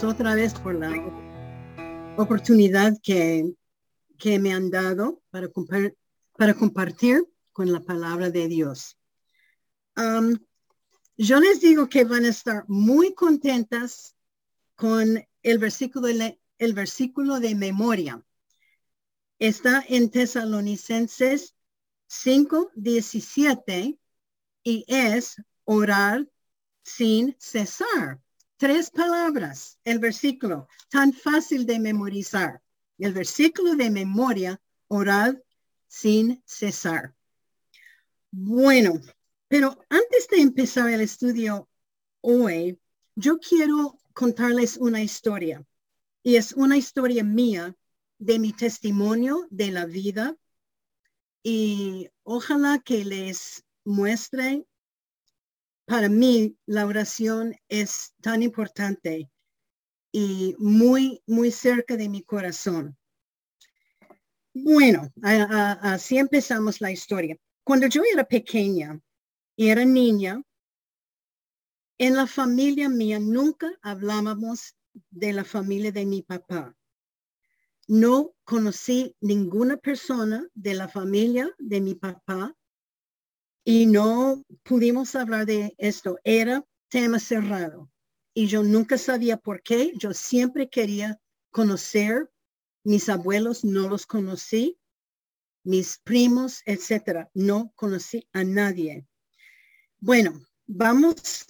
gracias otra vez por la oportunidad que, que me han dado para, para compartir con la palabra de Dios. Um, yo les digo que van a estar muy contentas con el versículo de, el versículo de memoria. Está en Tesalonicenses 5, 17 y es orar sin cesar. Tres palabras, el versículo, tan fácil de memorizar. El versículo de memoria, orar sin cesar. Bueno, pero antes de empezar el estudio hoy, yo quiero contarles una historia. Y es una historia mía de mi testimonio de la vida. Y ojalá que les muestre para mí la oración es tan importante y muy, muy cerca de mi corazón. Bueno, así empezamos la historia. Cuando yo era pequeña y era niña, en la familia mía nunca hablábamos de la familia de mi papá. No conocí ninguna persona de la familia de mi papá y no pudimos hablar de esto. Era tema cerrado y yo nunca sabía por qué. Yo siempre quería conocer mis abuelos, no los conocí, mis primos, etcétera. No conocí a nadie. Bueno, vamos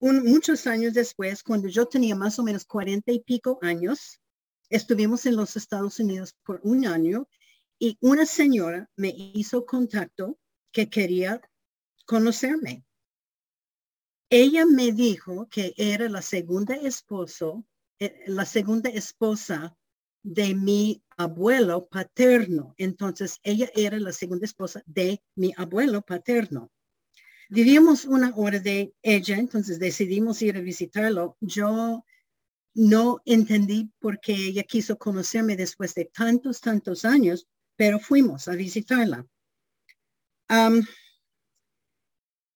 muchos años después, cuando yo tenía más o menos cuarenta y pico años, estuvimos en los Estados Unidos por un año y una señora me hizo contacto que quería conocerme. Ella me dijo que era la segunda esposo, eh, la segunda esposa de mi abuelo paterno. Entonces, ella era la segunda esposa de mi abuelo paterno. Vivíamos una hora de ella, entonces decidimos ir a visitarlo. Yo no entendí por qué ella quiso conocerme después de tantos, tantos años, pero fuimos a visitarla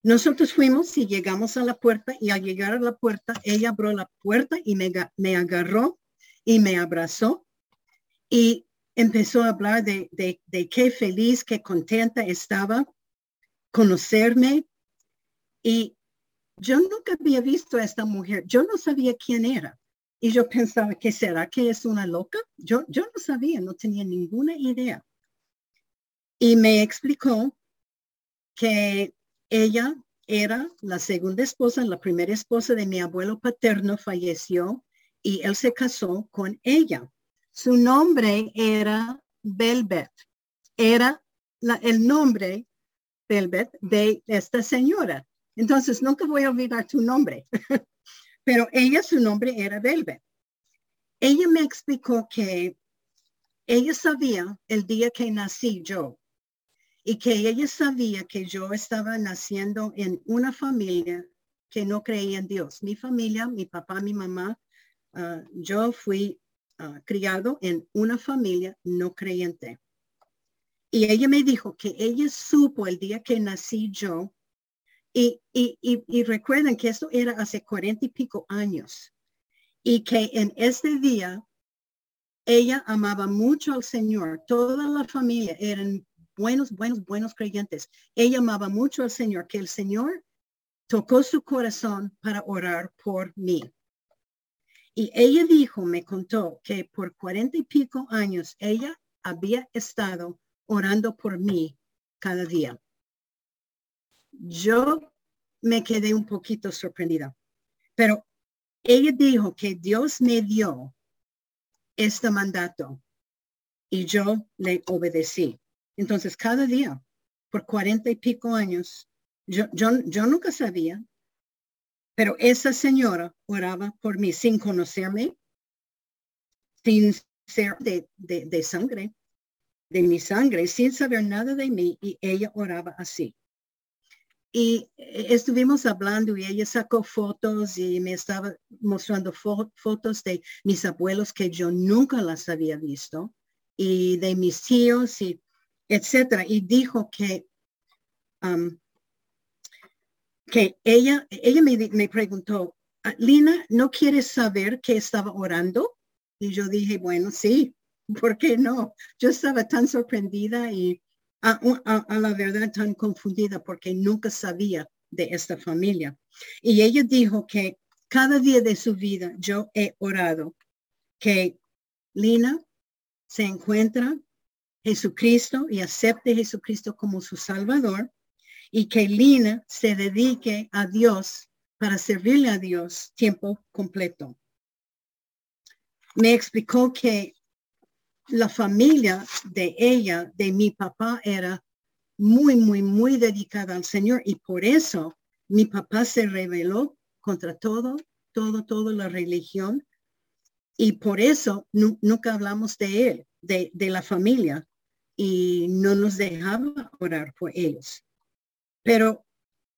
nosotros fuimos y llegamos a la puerta y al llegar a la puerta, ella abrió la puerta y me, me agarró y me abrazó y empezó a hablar de, de, qué feliz, qué contenta estaba conocerme. Y yo nunca había visto a esta mujer. Yo no sabía quién era. Y yo pensaba, ¿qué será que es una loca? Yo, yo no sabía, no tenía ninguna idea. Y me explicó que ella era la segunda esposa, la primera esposa de mi abuelo paterno falleció y él se casó con ella. Su nombre era Belbet. Era el nombre Belbet de esta señora. Entonces, nunca voy a olvidar tu nombre. Pero ella, su nombre era Belbet. Ella me explicó que ella sabía el día que nací yo y que ella sabía que yo estaba naciendo en una familia que no creía en Dios. Mi familia, mi papá, mi mamá, ah, yo fui ah, criado en una familia no creyente. Y ella me dijo que ella supo el día que nací yo, y, y, y, recuerden que esto era hace cuarenta y pico años, y que en este día ella amaba mucho al Señor. Toda la familia eran buenos, buenos, buenos creyentes. Ella amaba mucho al Señor, que el Señor tocó su corazón para orar por mí. Y ella dijo, me contó que por cuarenta y pico años ella había estado orando por mí cada día. Yo me quedé un poquito sorprendida, pero ella dijo que Dios me dio este mandato y yo le obedecí. Entonces, cada día, por cuarenta y pico años, yo, yo, yo nunca sabía, pero esa señora oraba por mí sin conocerme, sin ser de, de, sangre, de mi sangre, sin saber nada de mí, y ella oraba así. Y estuvimos hablando y ella sacó fotos y me estaba mostrando fotos de mis abuelos que yo nunca las había visto y de mis tíos y etcétera. Y dijo que, um, que ella, ella me, me, preguntó, ah, Lina, ¿no quieres saber que estaba orando? Y yo dije, bueno, sí, ¿por qué no? Yo estaba tan sorprendida y a, la verdad tan confundida porque nunca sabía de esta familia. Y ella dijo que cada día de su vida yo he orado que Lina se encuentra Jesucristo y acepte Jesucristo como su Salvador y que Lina se dedique a Dios para servirle a Dios tiempo completo. Me explicó que la familia de ella, de mi papá, era muy, muy, muy dedicada al Señor y por eso mi papá se rebeló contra todo, todo, toda la religión y por eso nunca hablamos de él, de, la familia y no nos dejaba orar por ellos. Pero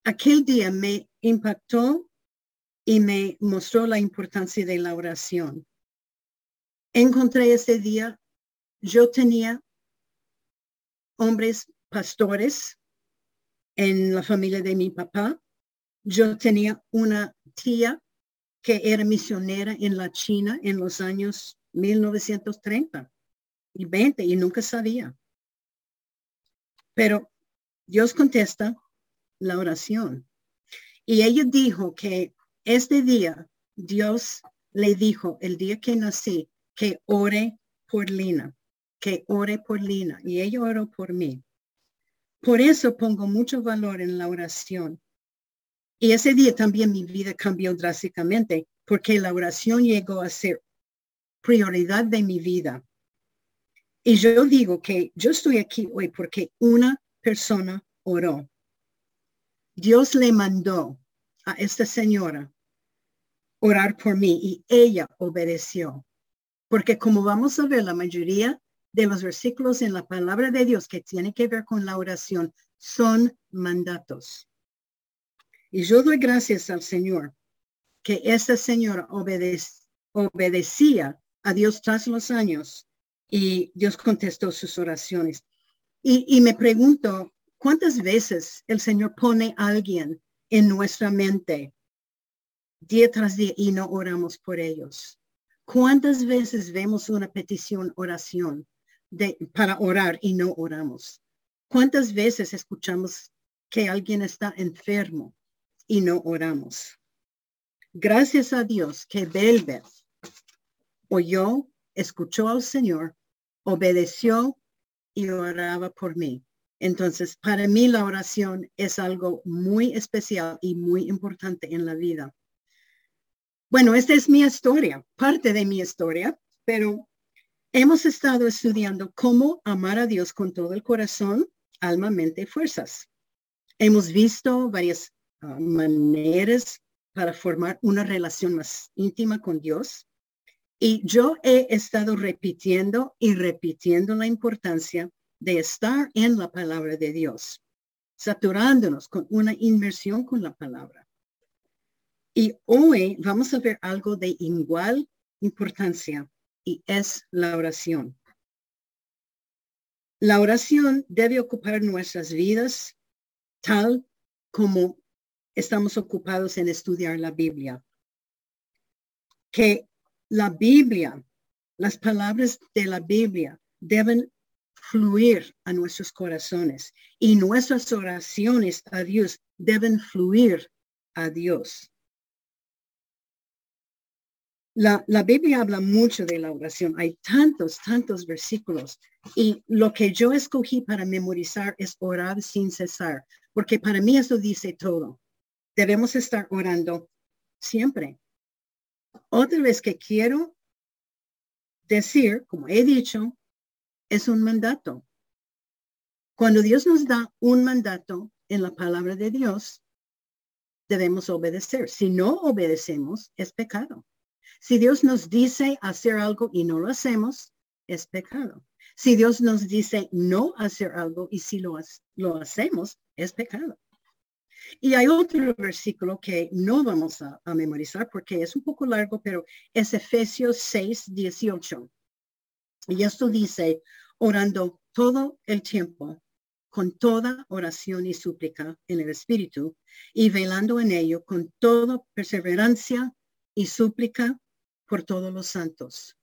aquel día me impactó y me mostró la importancia de la oración. Encontré ese día, yo tenía hombres pastores en la familia de mi papá. Yo tenía una tía que era misionera en la China en los años 1930 y 20 y nunca sabía. Pero Dios contesta la oración. Y ella dijo que este día Dios le dijo el día que nací que ore por Lina, que ore por Lina. Y ella oró por mí. Por eso pongo mucho valor en la oración. Y ese día también mi vida cambió drásticamente porque la oración llegó a ser prioridad de mi vida. Y yo digo que yo estoy aquí hoy porque una persona oró. Dios le mandó a esta señora orar por mí y ella obedeció. Porque como vamos a ver, la mayoría de los versículos en la palabra de Dios que tiene que ver con la oración son mandatos. Y yo doy gracias al Señor que esta señora obedecía a Dios tras los años y Dios contestó sus oraciones. Y, me pregunto, ¿Cuántas veces el Señor pone a alguien en nuestra mente día tras día y no oramos por ellos? ¿Cuántas veces vemos una petición, oración de, para orar y no oramos? ¿Cuántas veces escuchamos que alguien está enfermo y no oramos? Gracias a Dios que Belbeth oyó, escuchó al Señor, obedeció y oraba por mí. Entonces, para mí la oración es algo muy especial y muy importante en la vida. Bueno, esta es mi historia, parte de mi historia, pero hemos estado estudiando cómo amar a Dios con todo el corazón, alma, mente y fuerzas. Hemos visto varias ah, maneras para formar una relación más íntima con Dios. Y yo he estado repitiendo y repitiendo la importancia de estar en la palabra de Dios, saturándonos con una inmersión con la palabra. Y hoy vamos a ver algo de igual importancia y es la oración. La oración debe ocupar nuestras vidas tal como estamos ocupados en estudiar la Biblia. Que la Biblia, las palabras de la Biblia deben fluir a nuestros corazones y nuestras oraciones a Dios deben fluir a Dios. La, la, Biblia habla mucho de la oración. Hay tantos, tantos versículos. Y lo que yo escogí para memorizar es orar sin cesar, porque para mí eso dice todo. Debemos estar orando siempre. Otra vez que quiero decir, como he dicho, es un mandato. Cuando Dios nos da un mandato en la palabra de Dios, debemos obedecer. Si no obedecemos, es pecado. Si Dios nos dice hacer algo y no lo hacemos, es pecado. Si Dios nos dice no hacer algo y si lo, lo hacemos, es pecado. Y hay otro versículo que no vamos a, memorizar porque es un poco largo, pero es Efesios 6, 18. Y esto dice, orando todo el tiempo con toda oración y súplica en el Espíritu y velando en ello con toda perseverancia y súplica por todos los santos.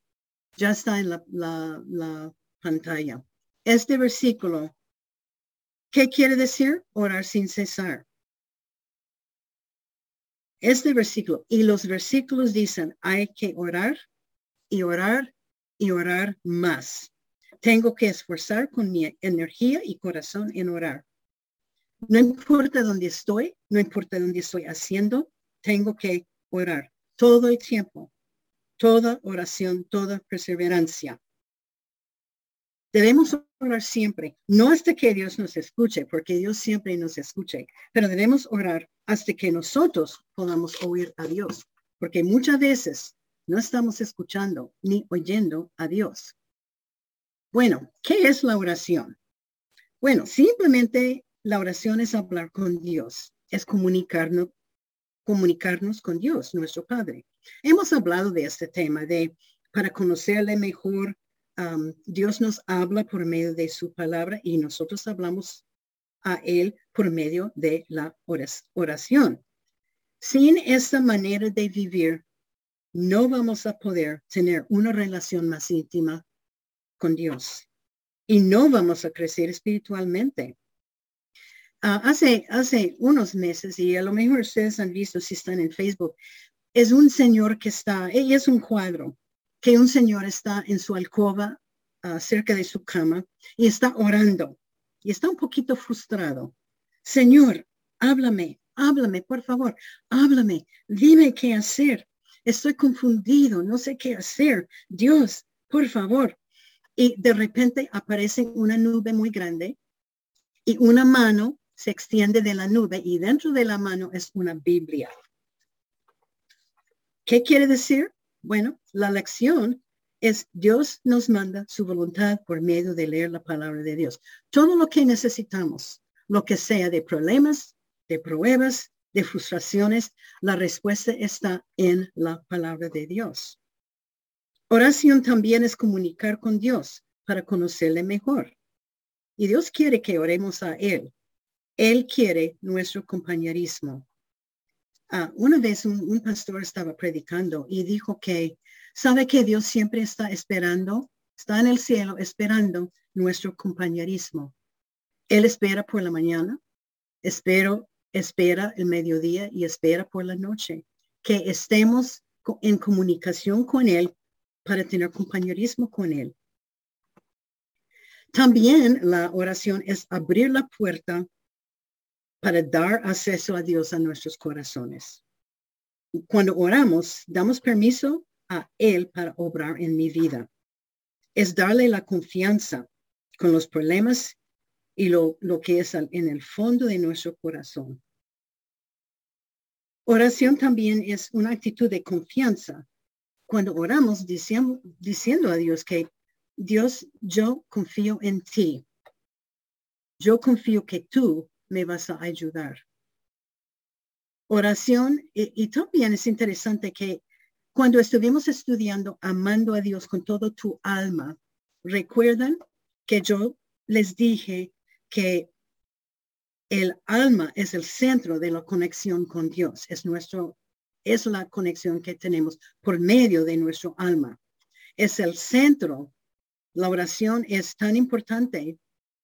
Ya está en la, la pantalla. Este versículo, ¿qué quiere decir? Orar sin cesar. Este versículo y los versículos dicen, hay que orar y orar y orar más. Tengo que esforzar con mi energía y corazón en orar. No importa dónde estoy, no importa dónde estoy haciendo, tengo que orar todo el tiempo, toda oración, toda perseverancia. Debemos orar siempre, no hasta que Dios nos escuche, porque Dios siempre nos escuche, pero debemos orar hasta que nosotros podamos oír a Dios, porque muchas veces no estamos escuchando ni oyendo a Dios. Bueno, ¿qué es la oración? Bueno, simplemente la oración es hablar con Dios, es comunicarnos, comunicarnos con Dios, nuestro Padre. Hemos hablado de este tema, de para conocerle mejor, Dios nos habla por medio de su palabra y nosotros hablamos a Él por medio de la oración. Sin esta manera de vivir, no vamos a poder tener una relación más íntima con Dios y no vamos a crecer espiritualmente. Ah, hace, hace unos meses, y a lo mejor ustedes han visto si están en Facebook, es un señor que está, y es un cuadro, que un señor está en su alcoba ah, cerca de su cama y está orando y está un poquito frustrado. Señor, háblame, háblame, por favor, háblame, dime qué hacer. Estoy confundido, no sé qué hacer. Dios, por favor, y de repente aparece una nube muy grande y una mano se extiende de la nube y dentro de la mano es una Biblia. ¿Qué quiere decir? Bueno, la lección es Dios nos manda su voluntad por medio de leer la palabra de Dios. Todo lo que necesitamos, lo que sea de problemas, de pruebas, de frustraciones, la respuesta está en la palabra de Dios. Oración también es comunicar con Dios para conocerle mejor. Y Dios quiere que oremos a Él. Él quiere nuestro compañerismo. Ah, una vez un, pastor estaba predicando y dijo que sabe que Dios siempre está esperando, está en el cielo esperando nuestro compañerismo. Él espera por la mañana, espero, espera el mediodía y espera por la noche. Que estemos en comunicación con Él para tener compañerismo con Él. También la oración es abrir la puerta para dar acceso a Dios a nuestros corazones. Cuando oramos, damos permiso a Él para obrar en mi vida. Es darle la confianza con los problemas y lo, lo que es en el fondo de nuestro corazón. Oración también es una actitud de confianza cuando oramos diciendo, diciendo a Dios que Dios, yo confío en ti. Yo confío que tú me vas a ayudar. Oración, y, también es interesante que cuando estuvimos estudiando amando a Dios con todo tu alma, recuerdan que yo les dije que el alma es el centro de la conexión con Dios, es nuestro es la conexión que tenemos por medio de nuestro alma. Es el centro. La oración es tan importante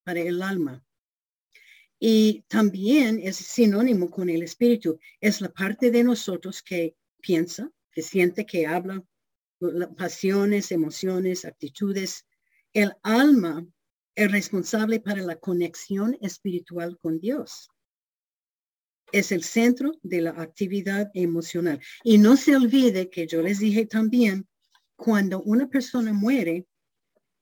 para el alma. Y también es sinónimo con el espíritu. Es la parte de nosotros que piensa, que siente, que habla, pasiones, emociones, actitudes. El alma es responsable para la conexión espiritual con Dios es el centro de la actividad emocional. Y no se olvide que yo les dije también, cuando una persona muere,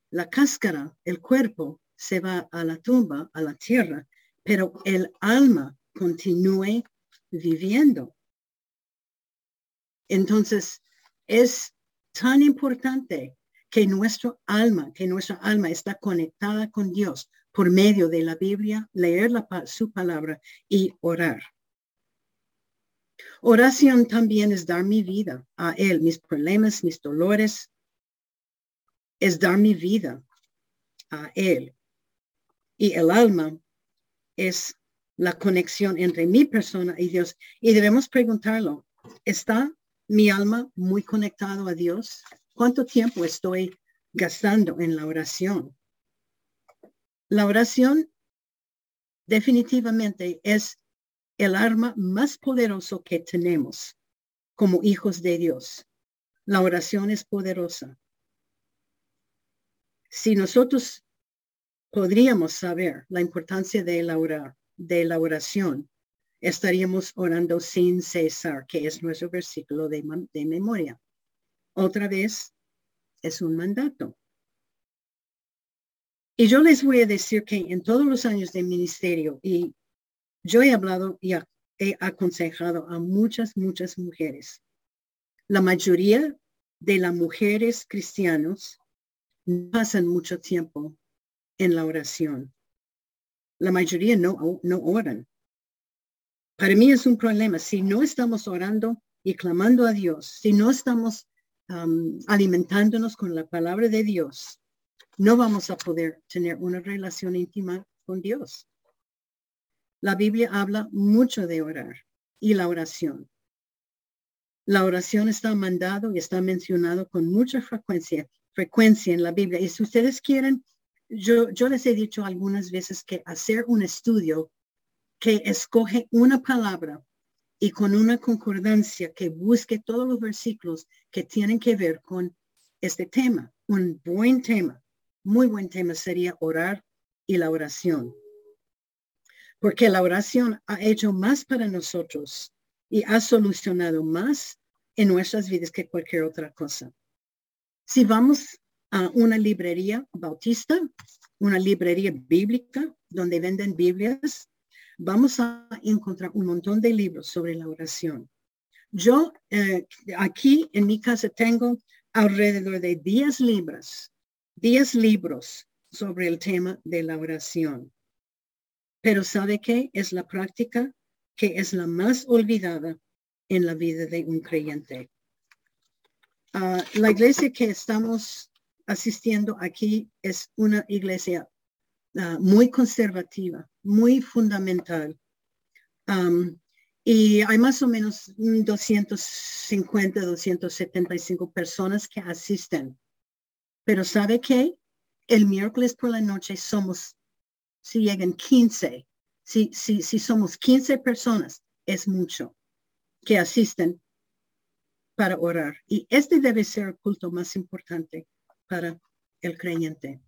la cáscara, el cuerpo, se va a la tumba, a la tierra, pero el alma continúe viviendo. Entonces, es tan importante que nuestro alma, que nuestra alma está conectada con Dios por medio de la Biblia, leer su palabra y orar. Oración también es dar mi vida a Él, mis problemas, mis dolores. Es dar mi vida a Él. Y el alma es la conexión entre mi persona y Dios. Y debemos preguntarlo, ¿está mi alma muy conectado a Dios? ¿Cuánto tiempo estoy gastando en la oración? La oración definitivamente es el arma más poderoso que tenemos como hijos de Dios. La oración es poderosa. Si nosotros podríamos saber la importancia de la, de la oración, estaríamos orando sin cesar, que es nuestro versículo de, memoria. Otra vez, es un mandato. Y yo les voy a decir que en todos los años de ministerio, y yo he hablado y he aconsejado a muchas, muchas mujeres. La mayoría de las mujeres cristianos pasan mucho tiempo en la oración. La mayoría no, no oran. Para mí es un problema. Si no estamos orando y clamando a Dios, si no estamos um, alimentándonos con la palabra de Dios, no vamos a poder tener una relación íntima con Dios. La Biblia habla mucho de orar y la oración. La oración está mandado y está mencionado con mucha frecuencia, frecuencia en la Biblia. Y si ustedes quieren yo, yo les he dicho algunas veces que hacer un estudio que escoge una palabra y con una concordancia que busque todos los versículos que tienen que ver con este tema. Un buen tema, muy buen tema sería orar y la oración. Porque la oración ha hecho más para nosotros y ha solucionado más en nuestras vidas que cualquier otra cosa. Si vamos a una librería bautista, una librería bíblica donde venden Biblias, vamos a encontrar un montón de libros sobre la oración. Yo eh, aquí en mi casa tengo alrededor de 10 libros, 10 libros sobre el tema de la oración. Pero ¿sabe qué? Es la práctica que es la más olvidada en la vida de un creyente. Ah, la iglesia que estamos asistiendo aquí es una iglesia ah, muy conservativa, muy fundamental. y hay más o menos 250, 275 personas que asisten. Pero ¿sabe qué? El miércoles por la noche somos, si llegan 15, si, si, si somos 15 personas, es mucho que asisten para orar. Y este debe ser el culto más importante para el creyente.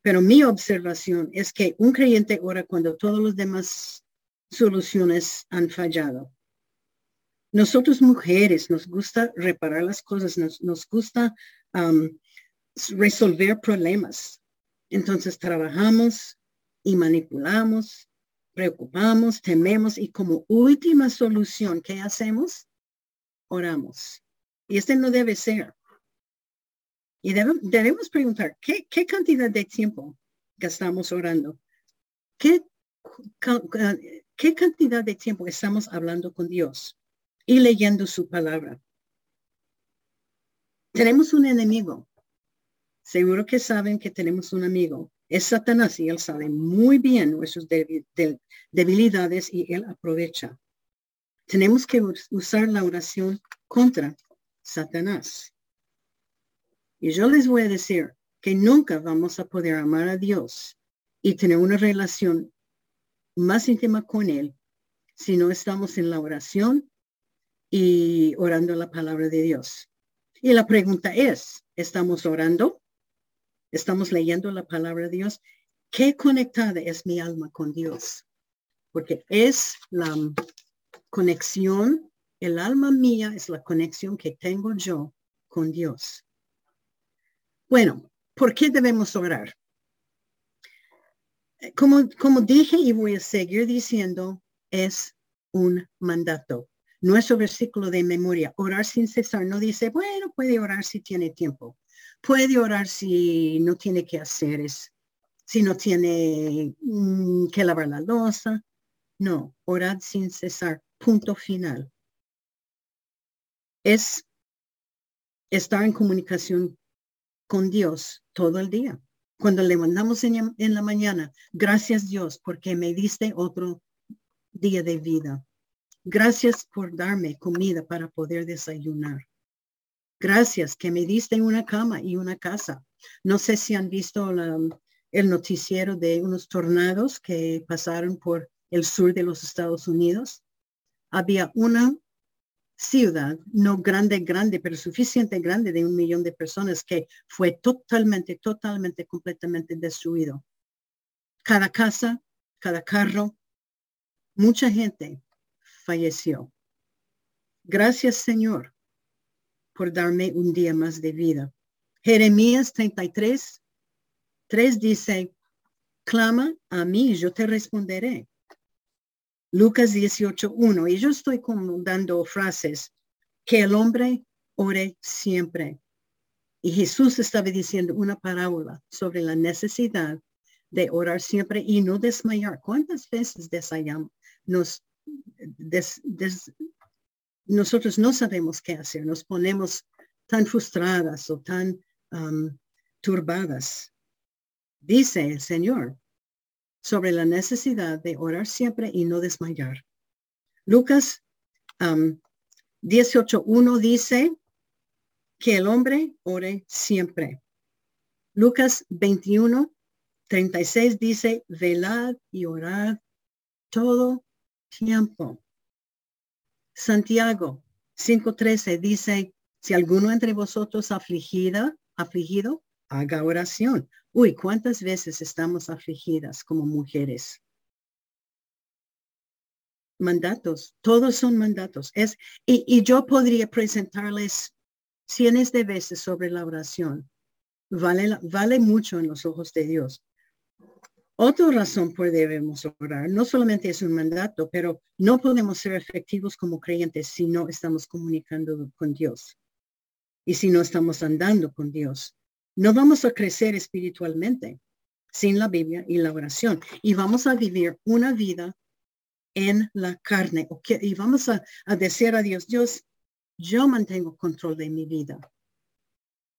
Pero mi observación es que un creyente ora cuando todos los demás soluciones han fallado. Nosotros mujeres nos gusta reparar las cosas, nos, nos gusta um, resolver problemas. Entonces trabajamos y manipulamos, preocupamos, tememos y como última solución, ¿qué hacemos? Oramos. Y este no debe ser. Y debemos preguntar, ¿qué, cantidad de tiempo gastamos orando? ¿Qué, ¿Qué cantidad de tiempo estamos hablando con Dios y leyendo su palabra? Tenemos un enemigo. Seguro que saben que tenemos un amigo. Es Satanás y él sabe muy bien nuestras debilidades y él aprovecha. Tenemos que usar la oración contra Satanás. Y yo les voy a decir que nunca vamos a poder amar a Dios y tener una relación más íntima con Él si no estamos en la oración y orando la palabra de Dios. Y la pregunta es, ¿estamos orando? ¿Estamos leyendo la palabra de Dios? ¿Qué conectada es mi alma con Dios? Porque es la conexión, el alma mía es la conexión que tengo yo con Dios. Bueno, ¿por qué debemos orar? Como, como dije y voy a seguir diciendo, es un mandato. Nuestro versículo de memoria, orar sin cesar, no dice, bueno, puede orar si tiene tiempo. Puede orar si no tiene que hacer, es, si no tiene mm, que lavar la losa. No, orar sin cesar, punto final. Es estar en comunicación con Dios todo el día, Cuando le mandamos en, en la mañana, gracias Dios porque me diste otro día de vida. Gracias por darme comida para poder desayunar. Gracias que me diste una cama y una casa. No sé si han visto el noticiero de unos tornados que pasaron por el sur de los Estados Unidos. Había una ciudad, no grande, grande, pero suficiente grande de un millón de personas que fue totalmente, totalmente, completamente destruido. Cada casa, cada carro, mucha gente falleció. Gracias, Señor, por darme un día más de vida. Jeremías 33, 3 dice, clama a mí, yo te responderé Lucas 18.1. Y yo estoy como dando frases que el hombre ore siempre. Y Jesús estaba diciendo una parábola sobre la necesidad de orar siempre y no desmayar. ¿Cuántas veces desayamos? Nos, nosotros no sabemos qué hacer. Nos ponemos tan frustradas o tan um, turbadas. Dice el Señor, sobre la necesidad de orar siempre y no desmayar. Lucas 18.1 dice que el hombre ore siempre. Lucas 21.36 dice, velad y orad todo tiempo. Santiago 5.13 dice, si alguno entre vosotros afligida, afligido, haga oración. Uy, ¿cuántas veces estamos afligidas como mujeres? Mandatos, todos son mandatos. Es, y, yo podría presentarles cientos de veces sobre la oración. Vale, vale mucho en los ojos de Dios. Otra razón por debemos orar, no solamente es un mandato, pero no podemos ser efectivos como creyentes si no estamos comunicando con Dios y si no estamos andando con Dios. No vamos a crecer espiritualmente sin la Biblia y la oración. Y vamos a vivir una vida en la carne. Y vamos a, decir a Dios, Dios, yo mantengo control de mi vida.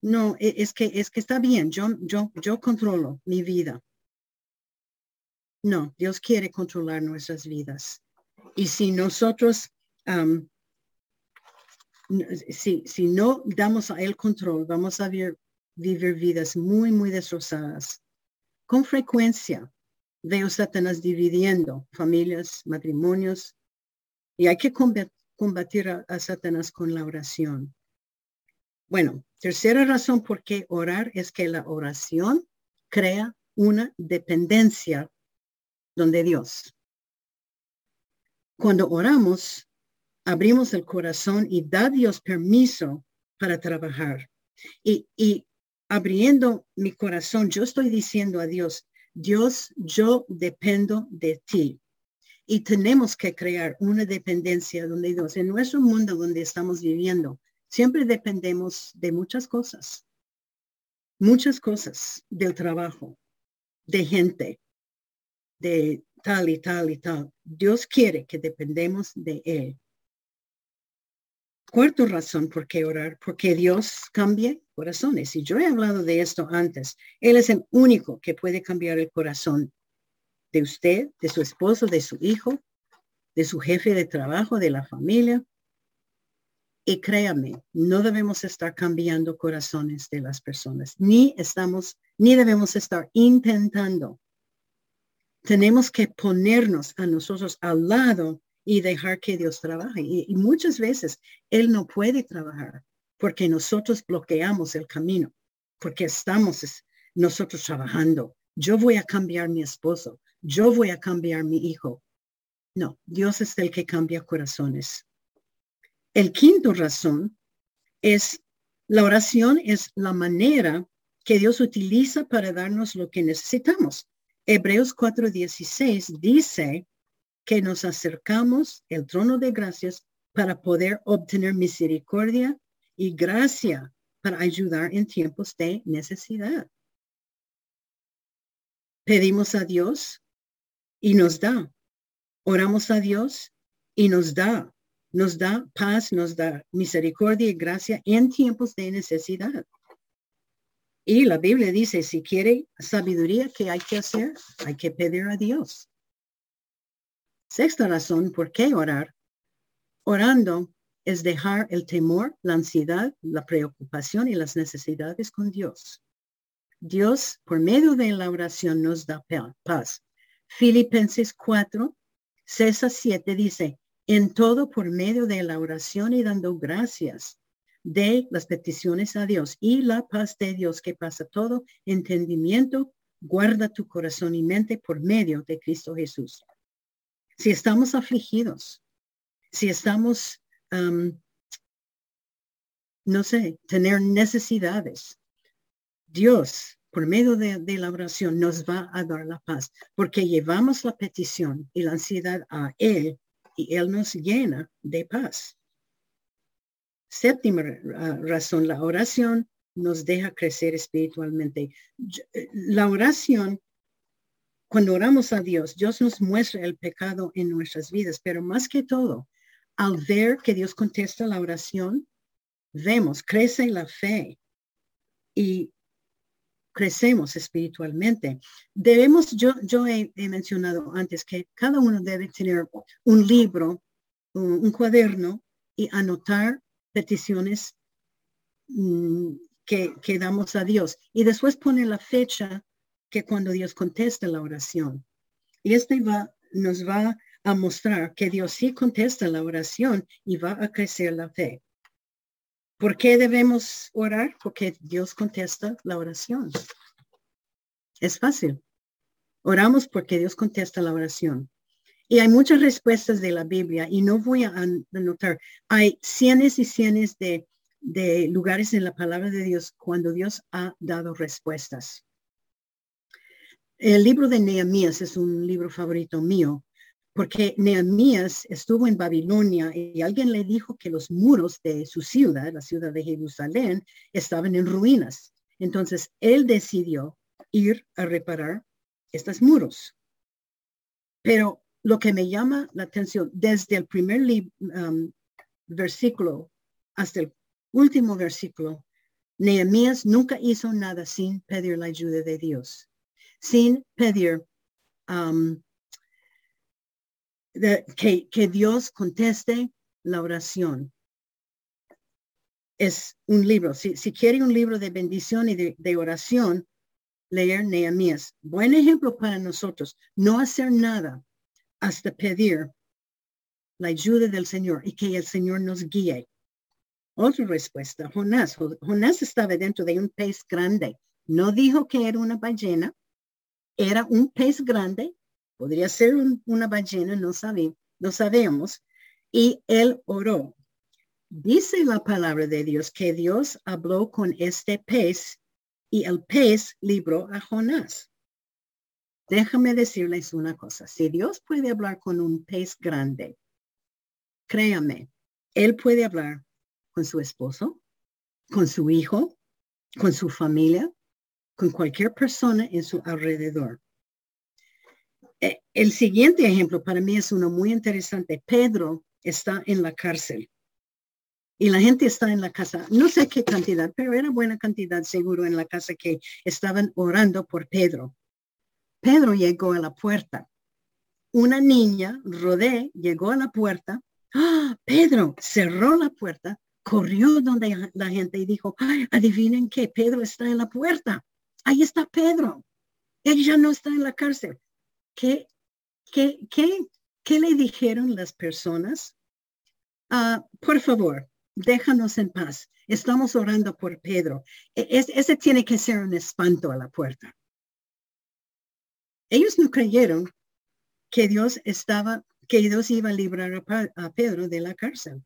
No, e, es que, es que está bien, yo, yo, yo controlo mi vida. No, Dios quiere controlar nuestras vidas. Y si nosotros, si, si no damos a Él control, vamos a ver, vivir vidas muy, muy destrozadas. Con frecuencia veo Satanás dividiendo familias, matrimonios, y hay que combatir a, Satanás con la oración. Bueno, tercera razón por qué orar es que la oración crea una dependencia donde Dios. Cuando oramos, abrimos el corazón y da Dios permiso para trabajar. Y abriendo mi corazón, yo estoy diciendo a Dios, Dios, yo dependo de ti. Y tenemos que crear una dependencia donde Dios, en nuestro mundo donde estamos viviendo, siempre dependemos de muchas cosas, muchas cosas del trabajo, de gente, de tal y tal y tal. Dios quiere que dependemos de Él. Cuarta razón por qué orar, porque Dios cambia corazones. Y yo he hablado de esto antes. Él es el único que puede cambiar el corazón de usted, de su esposo, de su hijo, de su jefe de trabajo, de la familia. Y créame, no debemos estar cambiando corazones de las personas, ni estamos, ni debemos estar intentando. Tenemos que ponernos a nosotros al lado y dejar que Dios trabaje. Y, muchas veces Él no puede trabajar porque nosotros bloqueamos el camino, porque estamos nosotros trabajando. Yo voy a cambiar mi esposo, yo voy a cambiar mi hijo. No, Dios es el que cambia corazones. El quinto razón es la oración es la manera que Dios utiliza para darnos lo que necesitamos. Hebreos 4:16 dice, que nos acercamos el trono de gracias para poder obtener misericordia y gracia para ayudar en tiempos de necesidad. Pedimos a Dios y nos da. Oramos a Dios y nos da. Nos da paz, nos da misericordia y gracia en tiempos de necesidad. Y la Biblia dice, si quiere sabiduría, ¿qué hay que hacer? Hay que pedir a Dios. Sexta razón, ¿por qué orar? Orando es dejar el temor, la ansiedad, la preocupación y las necesidades con Dios. Dios, por medio de la oración, nos da paz. Filipenses 4, 6 a 7 dice, en todo por medio de la oración y dando gracias de las peticiones a Dios y la paz de Dios que pasa todo entendimiento, guarda tu corazón y mente por medio de Cristo Jesús. Si estamos afligidos, si estamos, no sé, tener necesidades, Dios, por medio de, la oración, nos va a dar la paz, porque llevamos la petición y la ansiedad a Él y Él nos llena de paz. Séptima ah, razón, la oración nos deja crecer espiritualmente. Eh, la oración, cuando oramos a Dios, Dios nos muestra el pecado en nuestras vidas, pero más que todo, al ver que Dios contesta la oración, vemos, crece la fe y crecemos espiritualmente. Debemos, yo, he, mencionado antes que cada uno debe tener un libro, un cuaderno y anotar peticiones mm, que, que damos a Dios. Y después pone la fecha que cuando Dios contesta la oración. Y este va, nos va a mostrar que Dios sí contesta la oración y va a crecer la fe. ¿Por qué debemos orar? Porque Dios contesta la oración. Es fácil. Oramos porque Dios contesta la oración. Y hay muchas respuestas de la Biblia y no voy a anotar. Hay cientos y cientos de, de lugares en la palabra de Dios cuando Dios ha dado respuestas. El libro de Nehemías es un libro favorito mío porque Nehemías estuvo en Babilonia y alguien le dijo que los muros de su ciudad, la ciudad de Jerusalén, estaban en ruinas. Entonces él decidió ir a reparar estos muros. Pero lo que me llama la atención desde el primer um, versículo hasta el último versículo, Nehemías nunca hizo nada sin pedir la ayuda de Dios, sin pedir um, que, que, Dios conteste la oración. Es un libro, si, si quiere un libro de bendición y de, de oración, leer Nehemías. Buen ejemplo para nosotros, no hacer nada hasta pedir la ayuda del Señor y que el Señor nos guíe. Otra respuesta, Jonás. Jonás estaba dentro de un pez grande. No dijo que era una ballena, era un pez grande, podría ser una ballena, no, sabe, no sabemos. Y él oró. Dice la palabra de Dios que Dios habló con este pez y el pez libró a Jonás. Déjame decirles una cosa. Si Dios puede hablar con un pez grande, créame, Él puede hablar con su esposo, con su hijo, con su familia, con cualquier persona en su alrededor. Eh, el siguiente ejemplo para mí es uno muy interesante. Pedro está en la cárcel y la gente está en la casa, no sé qué cantidad, pero era buena cantidad seguro en la casa que estaban orando por Pedro. Pedro llegó a la puerta. Una niña, Rodé, llegó a la puerta. ¡Ah! Pedro cerró la puerta, corrió donde la gente y dijo, adivinen qué, Pedro está en la puerta. Ahí está Pedro. Él ya no está en la cárcel. ¿Qué, qué, qué, qué le dijeron las personas? Ah, por favor, déjanos en paz. Estamos orando por Pedro. E, ese tiene que ser un espanto a la puerta. Ellos no creyeron que Dios estaba, que Dios iba a librar a, Pedro de la cárcel.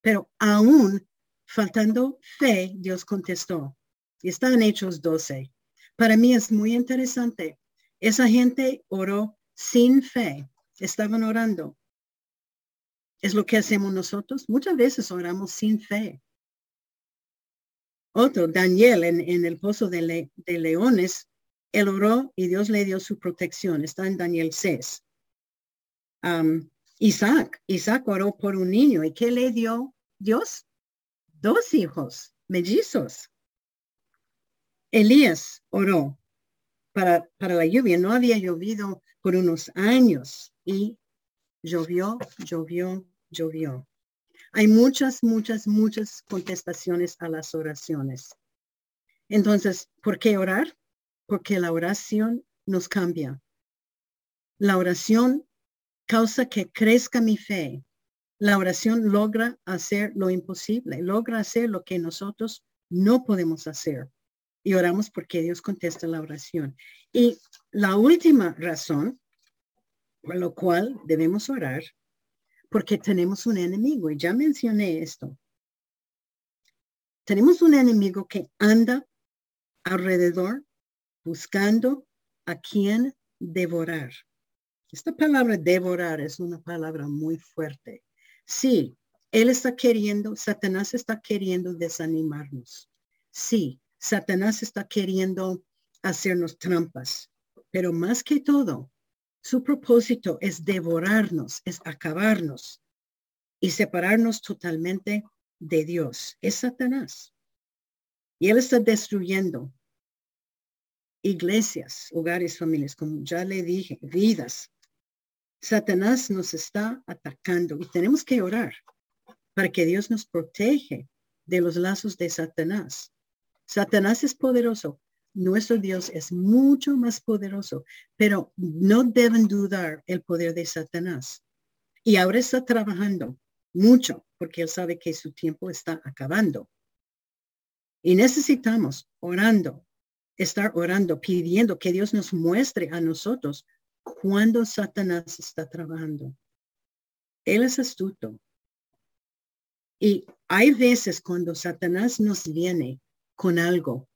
Pero aún faltando fe, Dios contestó. Está en Hechos 12. Para mí es muy interesante. Esa gente oró sin fe. Estaban orando. Es lo que hacemos nosotros. Muchas veces oramos sin fe. Otro, Daniel, en, el pozo de, de leones, él oró y Dios le dio su protección. Está en Daniel 6. Isaac, Isaac oró por un niño. ¿Y qué le dio Dios? Dos hijos, mellizos. Elías oró para, para la lluvia. No había llovido por unos años y llovió, llovió, llovió. Hay muchas, muchas, muchas contestaciones a las oraciones. Entonces, ¿por qué orar? Porque la oración nos cambia. La oración causa que crezca mi fe. La oración logra hacer lo imposible, logra hacer lo que nosotros no podemos hacer. Y oramos porque Dios contesta la oración. Y la última razón por lo cual debemos orar porque tenemos un enemigo y ya mencioné esto. Tenemos un enemigo que anda alrededor buscando a quien devorar. Esta palabra devorar es una palabra muy fuerte. Sí, él está queriendo, Satanás está queriendo desanimarnos. Sí, Satanás está queriendo hacernos trampas, pero más que todo, su propósito es devorarnos, es acabarnos y separarnos totalmente de Dios. Es Satanás. Y él está destruyendo iglesias, hogares, familias, como ya le dije, vidas. Satanás nos está atacando y tenemos que orar para que Dios nos protege de los lazos de Satanás. Satanás es poderoso, nuestro Dios es mucho más poderoso, pero no deben dudar el poder de Satanás. Y ahora está trabajando mucho porque él sabe que su tiempo está acabando. Y necesitamos orando, estar orando, pidiendo que Dios nos muestre a nosotros cuando Satanás está trabajando. Él es astuto. Y hay veces cuando Satanás nos viene con algo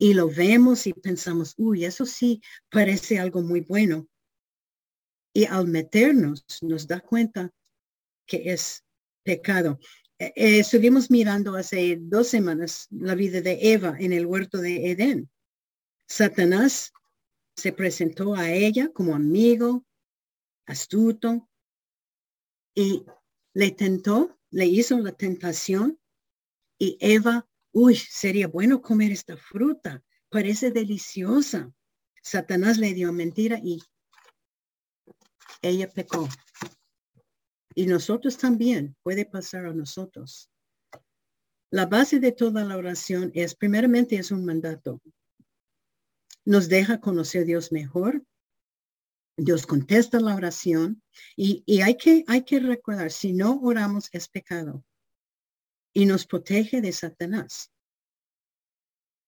y lo vemos y pensamos, uy, eso sí parece algo muy bueno. Y al meternos nos da cuenta que es pecado. Eh, eh, estuvimos mirando hace dos semanas la vida de Eva en el huerto de Edén. Satanás se presentó a ella como amigo, astuto, y le tentó, le hizo la tentación, y Eva uy, sería bueno comer esta fruta, parece deliciosa. Satanás le dio mentira y ella pecó. Y nosotros también puede pasar a nosotros. La base de toda la oración es, primeramente, es un mandato. Nos deja conocer a Dios mejor. Dios contesta la oración y, y hay, que, hay que recordar, si no oramos es pecado y nos protege de Satanás.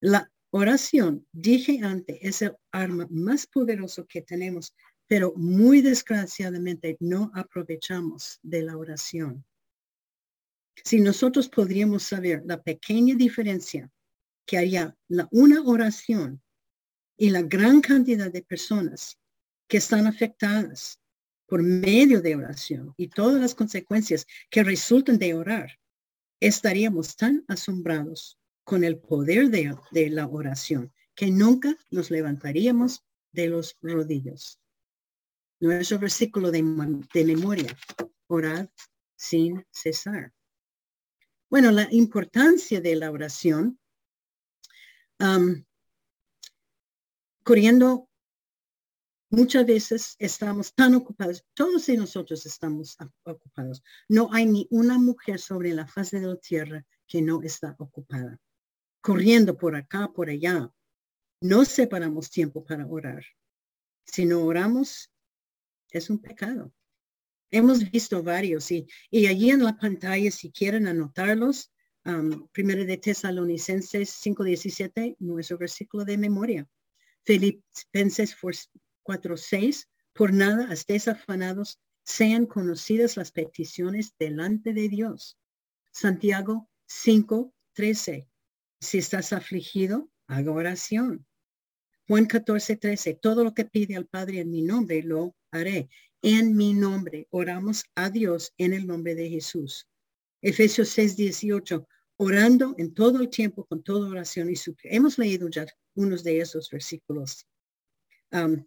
La oración, dije antes, es el arma más poderoso que tenemos, pero muy desgraciadamente no aprovechamos de la oración. Si nosotros podríamos saber la pequeña diferencia que haría la, una oración y la gran cantidad de personas que están afectadas por medio de oración y todas las consecuencias que resultan de orar, estaríamos tan asombrados con el poder de, la oración que nunca nos levantaríamos de los rodillos. Nuestro versículo de, memoria, orad sin cesar. Bueno, la importancia de la oración, corriendo Muchas veces estamos tan ocupados, todos nosotros estamos ocupados. No hay ni una mujer sobre la faz de la tierra que no está ocupada, corriendo por acá, por allá. No separamos tiempo para orar. Si no oramos, es un pecado. Hemos visto varios y, y allí en la pantalla, si quieren anotarlos, primero de Tesalonicenses 5.17, nuestro versículo de memoria. Filipenses 4.6, por nada estés afanados, sean conocidas las peticiones delante de Dios. Santiago 5.13, si estás afligido, haga oración. Juan 14.13, todo lo que pide al Padre en mi nombre lo haré. En mi nombre oramos a Dios en el nombre de Jesús. Efesios 6.18, orando en todo el tiempo con toda oración y su Hemos leído ya unos de esos versículos. Um,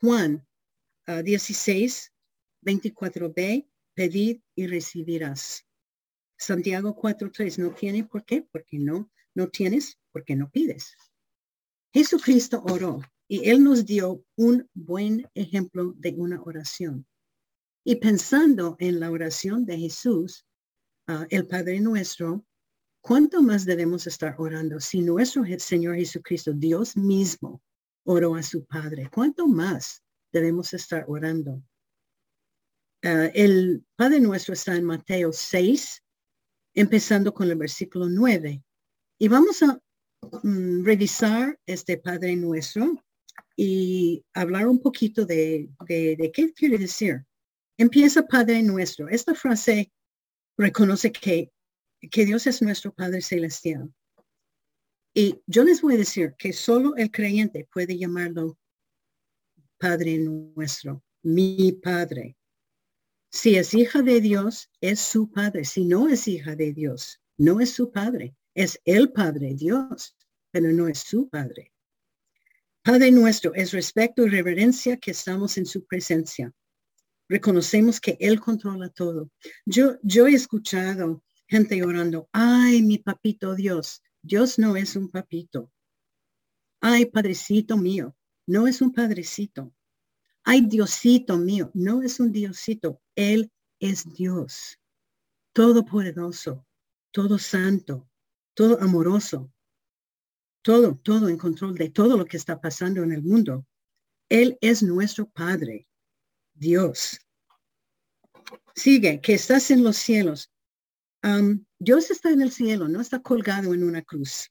Juan 16, ah, 24b, pedid y recibirás. Santiago 4.3, no tiene por qué, porque no, no tienes, porque no pides. Jesucristo oró y él nos dio un buen ejemplo de una oración. Y pensando en la oración de Jesús, ah, el Padre nuestro, ¿cuánto más debemos estar orando? Si nuestro Señor Jesucristo, Dios mismo, oró a su Padre, ¿cuánto más debemos estar orando? Ah, el Padre nuestro está en Mateo 6, empezando con el versículo 9. Y vamos a mm, revisar este Padre nuestro y hablar un poquito de, de qué quiere decir. Empieza Padre nuestro. Esta frase reconoce que, que Dios es nuestro Padre Celestial. Y yo les voy a decir que solo el creyente puede llamarlo Padre nuestro, mi Padre. Si es hija de Dios, es su Padre. Si no es hija de Dios, no es su Padre. Es el Padre Dios, pero no es su Padre. Padre nuestro es respeto y reverencia que estamos en su presencia reconocemos que Él controla todo. Yo, yo he escuchado gente orando, ay, mi papito Dios. Dios no es un papito. Ay, padrecito mío, no es un padrecito. Ay, Diosito mío, no es un Diosito. Él es Dios, todopoderoso, todo santo, todo amoroso, todo, todo en control de todo lo que está pasando en el mundo. Él es nuestro Padre. Dios. Sigue, que estás en los cielos. Dios está en el cielo, no está colgado en una cruz.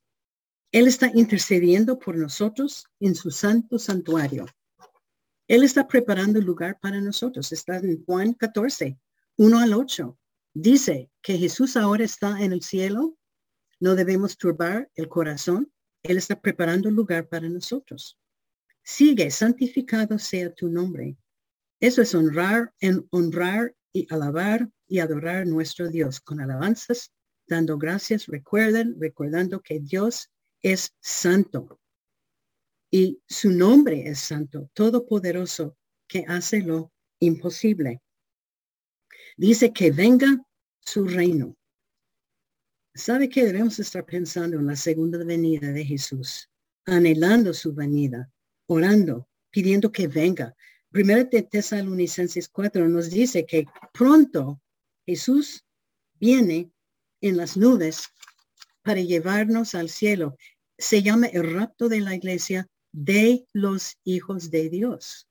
Él está intercediendo por nosotros en su santo santuario. Él está preparando el lugar para nosotros. Está en Juan 14, 1 al 8. Dice que Jesús ahora está en el cielo. No debemos turbar el corazón. Él está preparando el lugar para nosotros. Sigue, santificado sea tu nombre. Eso es honrar, en honrar y alabar y adorar nuestro Dios con alabanzas, dando gracias. Recuerden, recordando que Dios es santo y su nombre es santo, todopoderoso, que hace lo imposible. Dice que venga su reino. ¿Sabe que debemos estar pensando en la segunda venida de Jesús? Anhelando su venida, orando, pidiendo que venga. Primera de Tesalonicenses 4 nos dice que pronto Jesús viene en las nubes para llevarnos al cielo. Se llama el rapto de la iglesia de los hijos de Dios.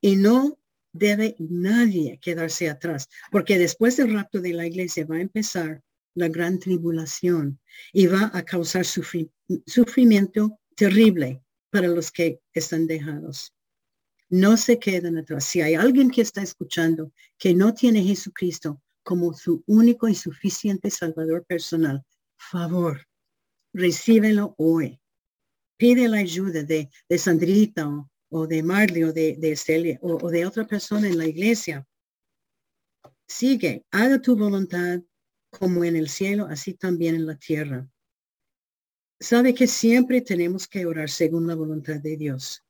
Y no debe nadie quedarse atrás, porque después del rapto de la iglesia va a empezar la gran tribulación y va a causar sufrimiento terrible para los que están dejados no se queden atrás. Si hay alguien que está escuchando que no tiene Jesucristo como su único y suficiente Salvador personal, favor, recíbelo hoy. Pide la ayuda de, de Sandrita o, de Marley o de, de Celia o, o de otra persona en la iglesia. Sigue, haga tu voluntad como en el cielo, así también en la tierra. Sabe que siempre tenemos que orar según la voluntad de Dios.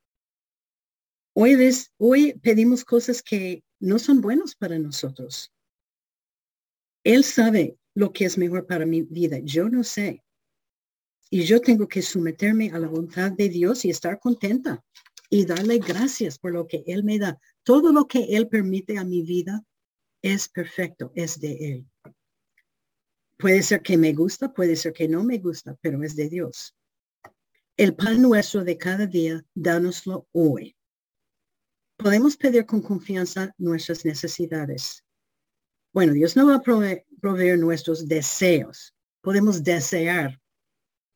Hoy, hoy pedimos cosas que no son buenas para nosotros. Él sabe lo que es mejor para mi vida. Yo no sé. Y yo tengo que someterme a la voluntad de Dios y estar contenta y darle gracias por lo que Él me da. Todo lo que Él permite a mi vida es perfecto, es de Él. Puede ser que me gusta, puede ser que no me gusta, pero es de Dios. El pan nuestro de cada día, dánoslo hoy. Podemos pedir con confianza nuestras necesidades. Bueno, Dios no va a proveer, nuestros deseos. Podemos desear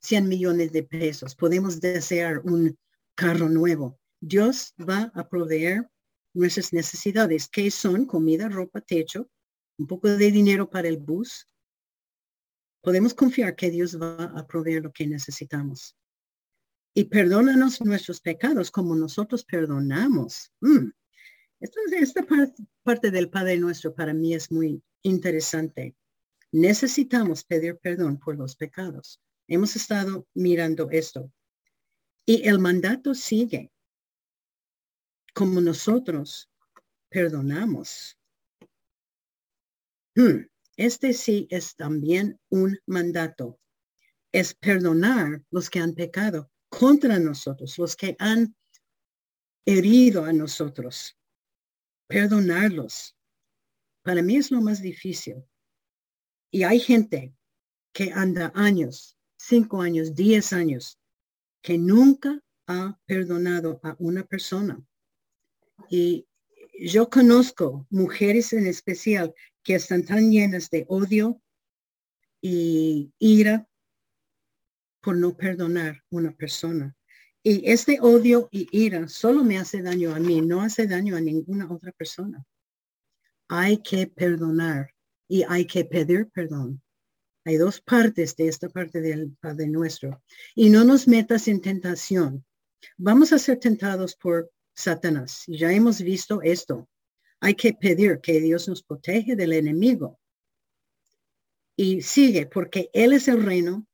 100 millones de pesos. Podemos desear un carro nuevo. Dios va a proveer nuestras necesidades, que son comida, ropa, techo, un poco de dinero para el bus. Podemos confiar que Dios va a proveer lo que necesitamos y perdónanos nuestros pecados como nosotros perdonamos. Mm. esta parte, del Padre nuestro para mí es muy interesante. Necesitamos pedir perdón por los pecados. Hemos estado mirando esto. Y el mandato sigue como nosotros perdonamos. Mm. Este sí es también un mandato. Es perdonar los que han pecado contra nosotros, los que han herido a nosotros, perdonarlos. Para mí es lo más difícil. Y hay gente que anda años, cinco años, diez años, que nunca ha perdonado a una persona. Y yo conozco mujeres en especial que están tan llenas de odio y ira por no perdonar una persona. Y este odio y ira solo me hace daño a mí, no hace daño a ninguna otra persona. Hay que perdonar y hay que pedir perdón. Hay dos partes de esta parte del Padre nuestro. Y no nos metas en tentación. Vamos a ser tentados por Satanás. Ya hemos visto esto. Hay que pedir que Dios nos protege del enemigo. Y sigue, porque Él es el reino,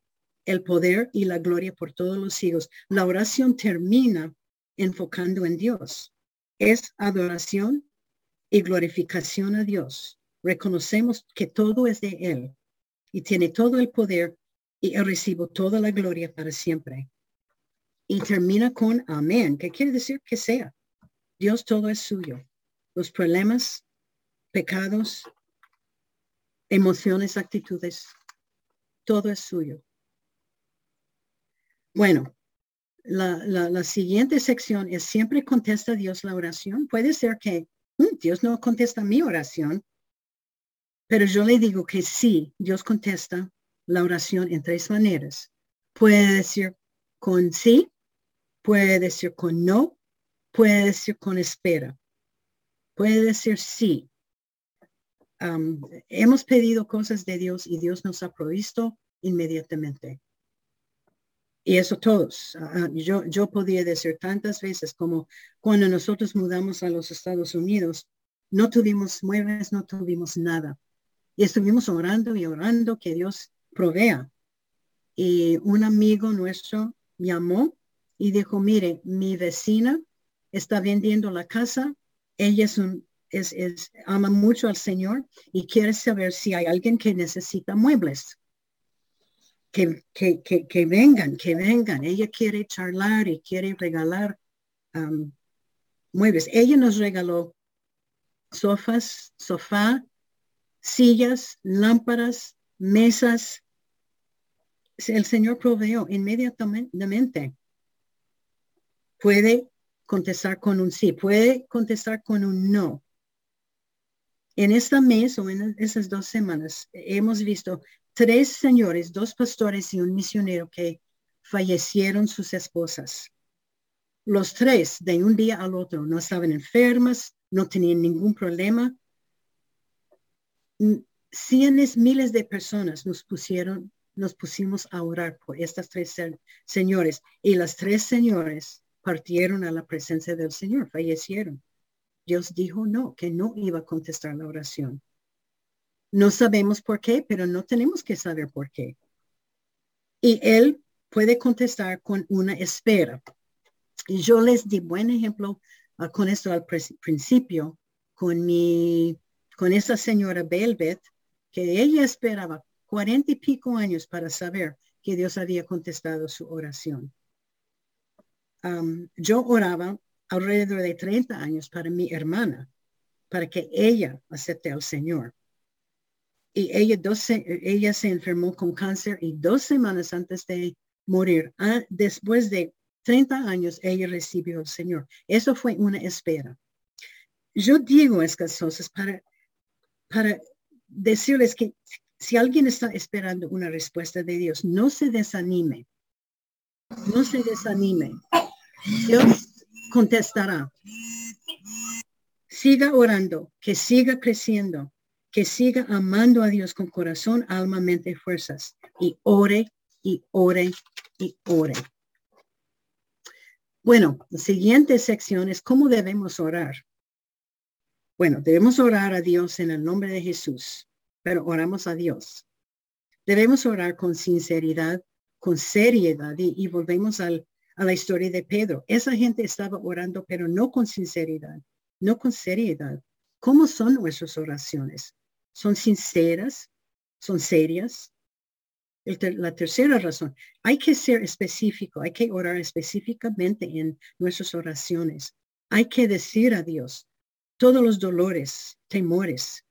el poder y la gloria por todos los siglos. La oración termina enfocando en Dios. Es adoración y glorificación a Dios. Reconocemos que todo es de Él y tiene todo el poder y recibo toda la gloria para siempre y termina con amén, que quiere decir que sea. Dios todo es suyo. Los problemas, pecados, emociones, actitudes, todo es suyo. Bueno, la, la, siguiente sección es siempre contesta Dios la oración. Puede ser que mm, Dios no contesta mi oración, pero yo le digo que sí, Dios contesta la oración en tres maneras. Puede decir con sí, Puede decir con no, puede decir con espera, puede decir sí. hemos pedido cosas de Dios y Dios nos ha provisto inmediatamente. Y eso todos. Ah, yo, yo podía decir tantas veces como cuando nosotros mudamos a los Estados Unidos, no tuvimos muebles, no tuvimos nada. Y estuvimos orando y orando que Dios provea. Y un amigo nuestro llamó y dijo, mire, mi vecina está vendiendo la casa, ella es un, es, es, ama mucho al Señor y quiere saber si hay alguien que necesita muebles. Que, que, que, vengan, que vengan. Ella quiere charlar y quiere regalar um, muebles. Ella nos regaló sofás, sofá, sillas, lámparas, mesas. El Señor proveó inmediatamente puede contestar con un sí, puede contestar con un no. En esta mes o en esas dos semanas hemos visto tres señores, dos pastores y un misionero que fallecieron sus esposas. Los tres de un día al otro no estaban enfermas, no tenían ningún problema. Cientos, miles de personas nos pusieron, nos pusimos a orar por estas tres señores y las tres señores partieron a la presencia del Señor, fallecieron. Dios dijo no, que no iba a contestar la oración. No sabemos por qué, pero no tenemos que saber por qué. Y Él puede contestar con una espera. Y yo les di buen ejemplo ah, con esto al principio, con mi, con esa señora Belvet, que ella esperaba cuarenta y pico años para saber que Dios había contestado su oración yo oraba alrededor de 30 años para mi hermana, para que ella acepte al Señor. Y ella, ella se enfermó con cáncer y dos semanas antes de morir, ah, después de 30 años, ella recibió al Señor. Eso fue una espera. Yo digo estas cosas para, para decirles que si alguien está esperando una respuesta de Dios, no se desanime. No se desanime. Dios contestará. Siga orando, que siga creciendo, que siga amando a Dios con corazón, alma, mente y fuerzas. Y ore, y ore, y ore. Bueno, la siguiente sección es cómo debemos orar. Bueno, debemos orar a Dios en el nombre de Jesús, pero oramos a Dios. Debemos orar con sinceridad, con seriedad y volvemos al a la historia de Pedro. Esa gente estaba orando, pero no con sinceridad, no con seriedad. ¿Cómo son nuestras oraciones? ¿Son sinceras? ¿Son serias? la tercera razón, hay que ser específico, hay que orar específicamente en nuestras oraciones. Hay que decir a Dios todos los dolores, temores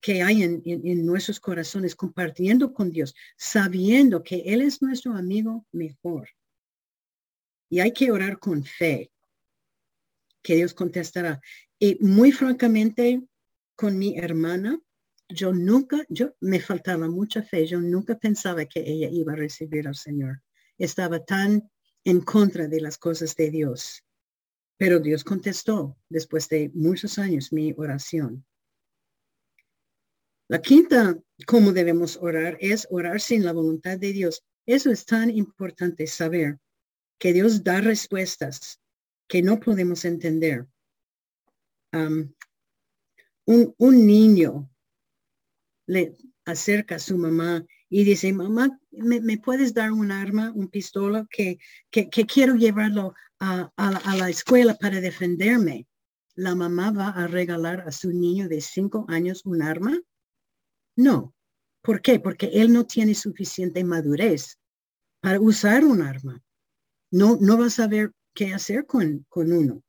que hay en, en nuestros corazones, compartiendo con Dios, sabiendo que Él es nuestro amigo mejor. Y hay que orar con fe, que Dios contestará. Y muy francamente, con mi hermana, yo nunca, yo me faltaba mucha fe, yo nunca pensaba que ella iba a recibir al Señor. Estaba tan en contra de las cosas de Dios. Pero Dios contestó después de muchos años mi oración. La quinta, cómo debemos orar, es orar sin la voluntad de Dios. Eso es tan importante saber, que Dios da respuestas que no podemos entender. un, un niño le acerca a su mamá y dice, mamá, ¿me, puedes dar un arma, un pistola que, que, quiero llevarlo a, a, la escuela para defenderme? ¿La mamá va a regalar a su niño de cinco años un arma? No. ¿Por qué? Porque él no tiene suficiente madurez para usar un arma. No, no va a saber qué hacer con, con uno.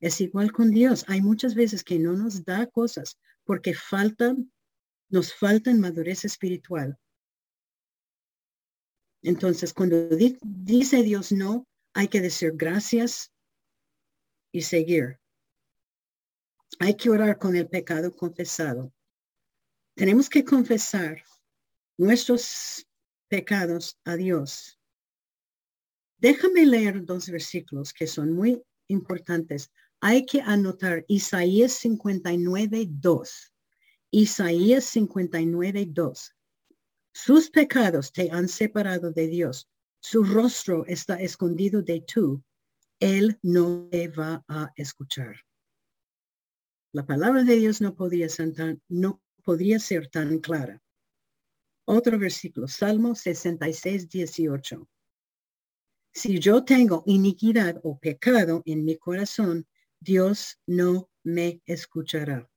Es igual con Dios. Hay muchas veces que no nos da cosas porque faltan nos falta en madurez espiritual. Entonces, cuando dice Dios no, hay que decir gracias y seguir. Hay que orar con el pecado confesado. Tenemos que confesar nuestros pecados a Dios. Déjame leer dos versículos que son muy importantes. Hay que anotar Isaías 59, 2. Isaías 59, 2. Sus pecados te han separado de Dios. Su rostro está escondido de tú. Él no te va a escuchar. La palabra de Dios no podría ser tan, no podría ser tan clara. Otro versículo, Salmo 66, 18. Si yo tengo iniquidad o pecado en mi corazón, Dios no me escuchará.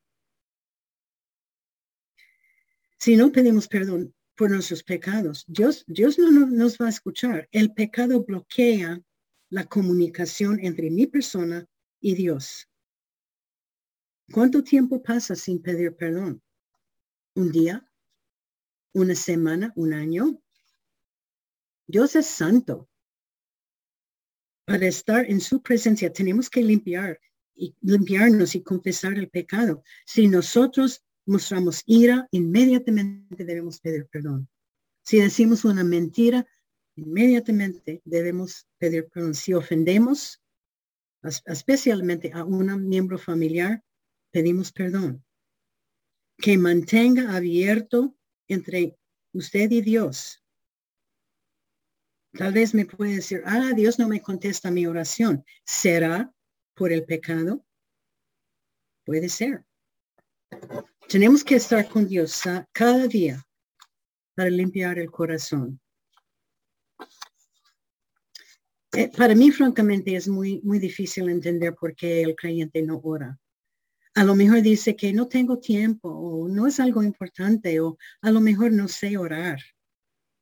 Si no pedimos perdón por nuestros pecados, Dios, Dios no, nos va a escuchar. El pecado bloquea la comunicación entre mi persona y Dios. ¿Cuánto tiempo pasa sin pedir perdón? ¿Un día? ¿Una semana? ¿Un año? Dios es santo. Para estar en su presencia tenemos que limpiar y limpiarnos y confesar el pecado. Si nosotros mostramos ira, inmediatamente debemos pedir perdón. Si decimos una mentira, inmediatamente debemos pedir perdón. Si ofendemos, especialmente a un miembro familiar, pedimos perdón. Que mantenga abierto entre usted y Dios. Tal vez me puede decir, ah, Dios no me contesta mi oración. ¿Será por el pecado? Puede ser. Tenemos que estar con Dios cada día para limpiar el corazón. Eh, para mí, francamente, es muy, muy difícil entender por qué el creyente no ora. A lo mejor dice que no tengo tiempo o no es algo importante o a lo mejor no sé orar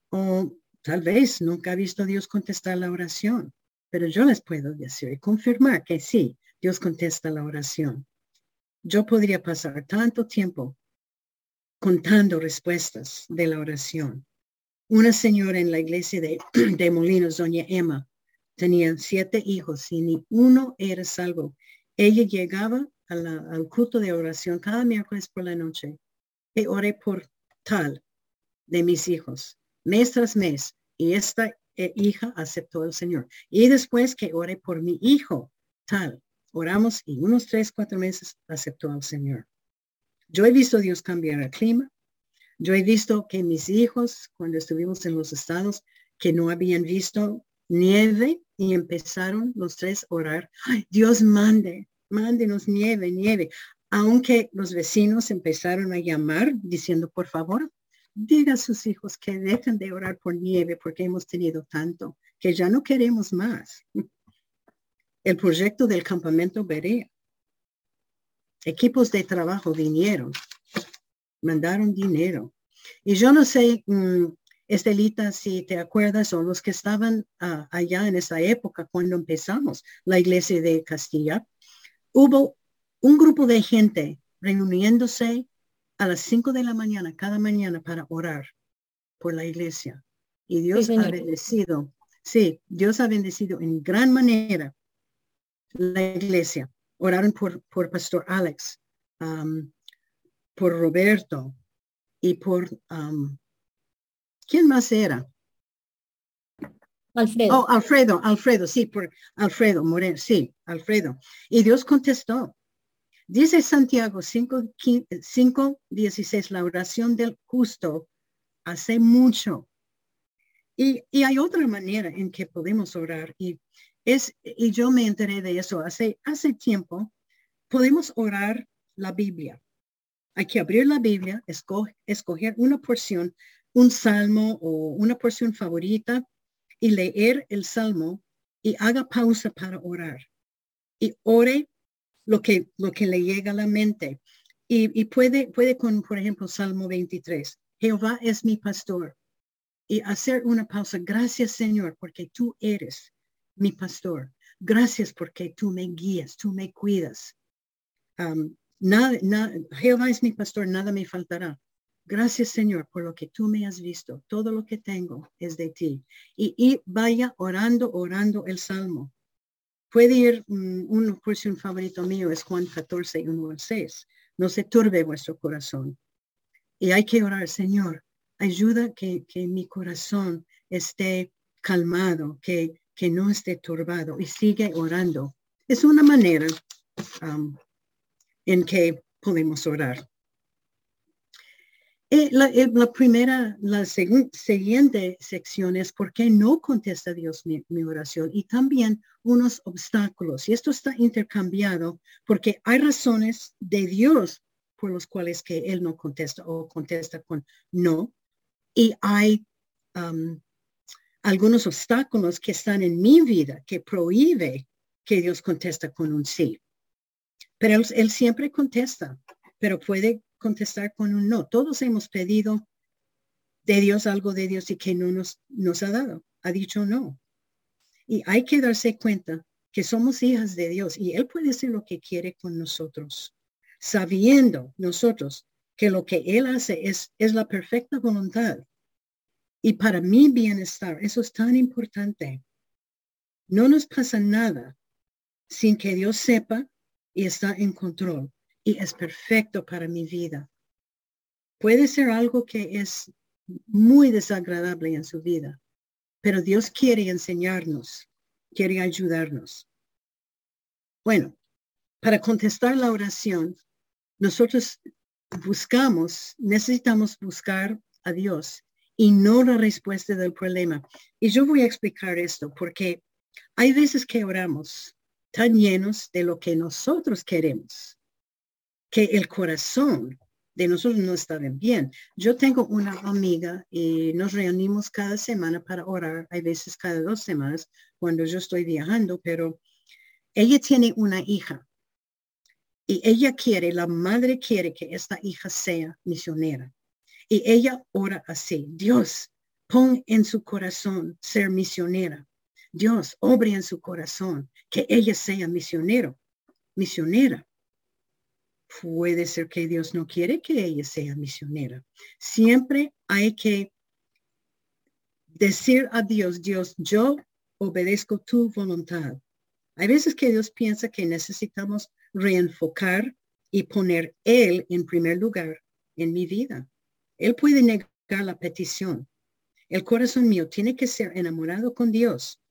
o tal vez nunca ha visto a Dios contestar la oración. Pero yo les puedo decir y confirmar que sí, Dios contesta la oración. Yo podría pasar tanto tiempo contando respuestas de la oración. Una señora en la iglesia de, de Molinos, doña Emma, tenía siete hijos y ni uno era salvo. Ella llegaba al culto de oración cada miércoles por la noche y oré por tal de mis hijos, mes tras mes, y esta eh, hija aceptó al Señor. Y después que oré por mi hijo, tal, Oramos y unos tres, cuatro meses aceptó al Señor. Yo he visto a Dios cambiar el clima. Yo he visto que mis hijos, cuando estuvimos en los estados, que no habían visto nieve y empezaron los tres a orar. Dios mande, mándenos nieve, nieve. Aunque los vecinos empezaron a llamar diciendo, por favor, diga a sus hijos que dejen de orar por nieve porque hemos tenido tanto, que ya no queremos más el proyecto del campamento Berea. Equipos de trabajo vinieron, mandaron dinero. Y yo no sé mm, Estelita, si te acuerdas, o los que estaban ah, allá en esa época cuando empezamos la iglesia de Castilla, hubo un grupo de gente reuniéndose a las 5 de la mañana, cada mañana, para orar por la iglesia. Y Dios ha bendecido, sí, Dios ha bendecido en gran manera la iglesia. Oraron por, por Pastor Alex, por Roberto y por, ¿quién más era? Alfredo. Oh, Alfredo, Alfredo, sí, por Alfredo Moreno, sí, Alfredo. Y Dios contestó. Dice Santiago 5, 5, 16, la oración del justo hace mucho. Y, y, hay otra manera en que podemos orar y es, y yo me enteré de eso hace, hace tiempo, podemos orar la Biblia. Hay que abrir la Biblia, escoger una porción, un salmo o una porción favorita y leer el salmo y haga pausa para orar. Y ore lo que, lo que le llega a la mente. Y, y puede, puede con, por ejemplo, Salmo 23. Jehová es mi pastor. Y hacer una pausa. Gracias, Señor, porque tú eres mi pastor. Gracias porque tú me guías, tú me cuidas. nada, Jehová es mi pastor, nada me faltará. Gracias, Señor, por lo que tú me has visto. Todo lo que tengo es de ti. Y, vaya orando, orando el salmo. Puede ir, um, porción favorito mío es Juan 14, 1 al 6. No se turbe vuestro corazón. Y hay que orar, Señor, ayuda que, que mi corazón esté calmado, que que no esté turbado y sigue orando. Es una manera um, en que podemos orar. Eh, eh, la, primera, la siguiente sección es por qué no contesta Dios mi, mi, oración y también unos obstáculos. Y esto está intercambiado porque hay razones de Dios por los cuales que Él no contesta o contesta con no. Y hay um, algunos obstáculos que están en mi vida que prohíbe que Dios contesta con un sí. Pero él, siempre contesta, pero puede contestar con un no. Todos hemos pedido de Dios algo de Dios y que no nos, nos ha dado. Ha dicho no. Y hay que darse cuenta que somos hijas de Dios y Él puede hacer lo que quiere con nosotros, sabiendo nosotros que lo que Él hace es, es la perfecta voluntad y para mi bienestar. Eso es tan importante. No nos pasa nada sin que Dios sepa y está en control y es perfecto para mi vida. Puede ser algo que es muy desagradable en su vida, pero Dios quiere enseñarnos, quiere ayudarnos. Bueno, para contestar la oración, nosotros buscamos, necesitamos buscar a Dios y no la respuesta del problema. Y yo voy a explicar esto porque hay veces que oramos tan llenos de lo que nosotros queremos, que el corazón de nosotros no está bien. Yo tengo una amiga y nos reunimos cada semana para orar, hay veces cada dos semanas cuando yo estoy viajando, pero ella tiene una hija y ella quiere, la madre quiere que esta hija sea misionera. Y ella ora así, Dios, pon en su corazón ser misionera. Dios, obre en su corazón que ella sea misionero, misionera. Puede ser que Dios no quiere que ella sea misionera. Siempre hay que decir a Dios, Dios, yo obedezco tu voluntad. Hay veces que Dios piensa que necesitamos reenfocar y poner Él en primer lugar en mi vida. Él puede negar la petición. El corazón mío tiene que ser enamorado con Dios.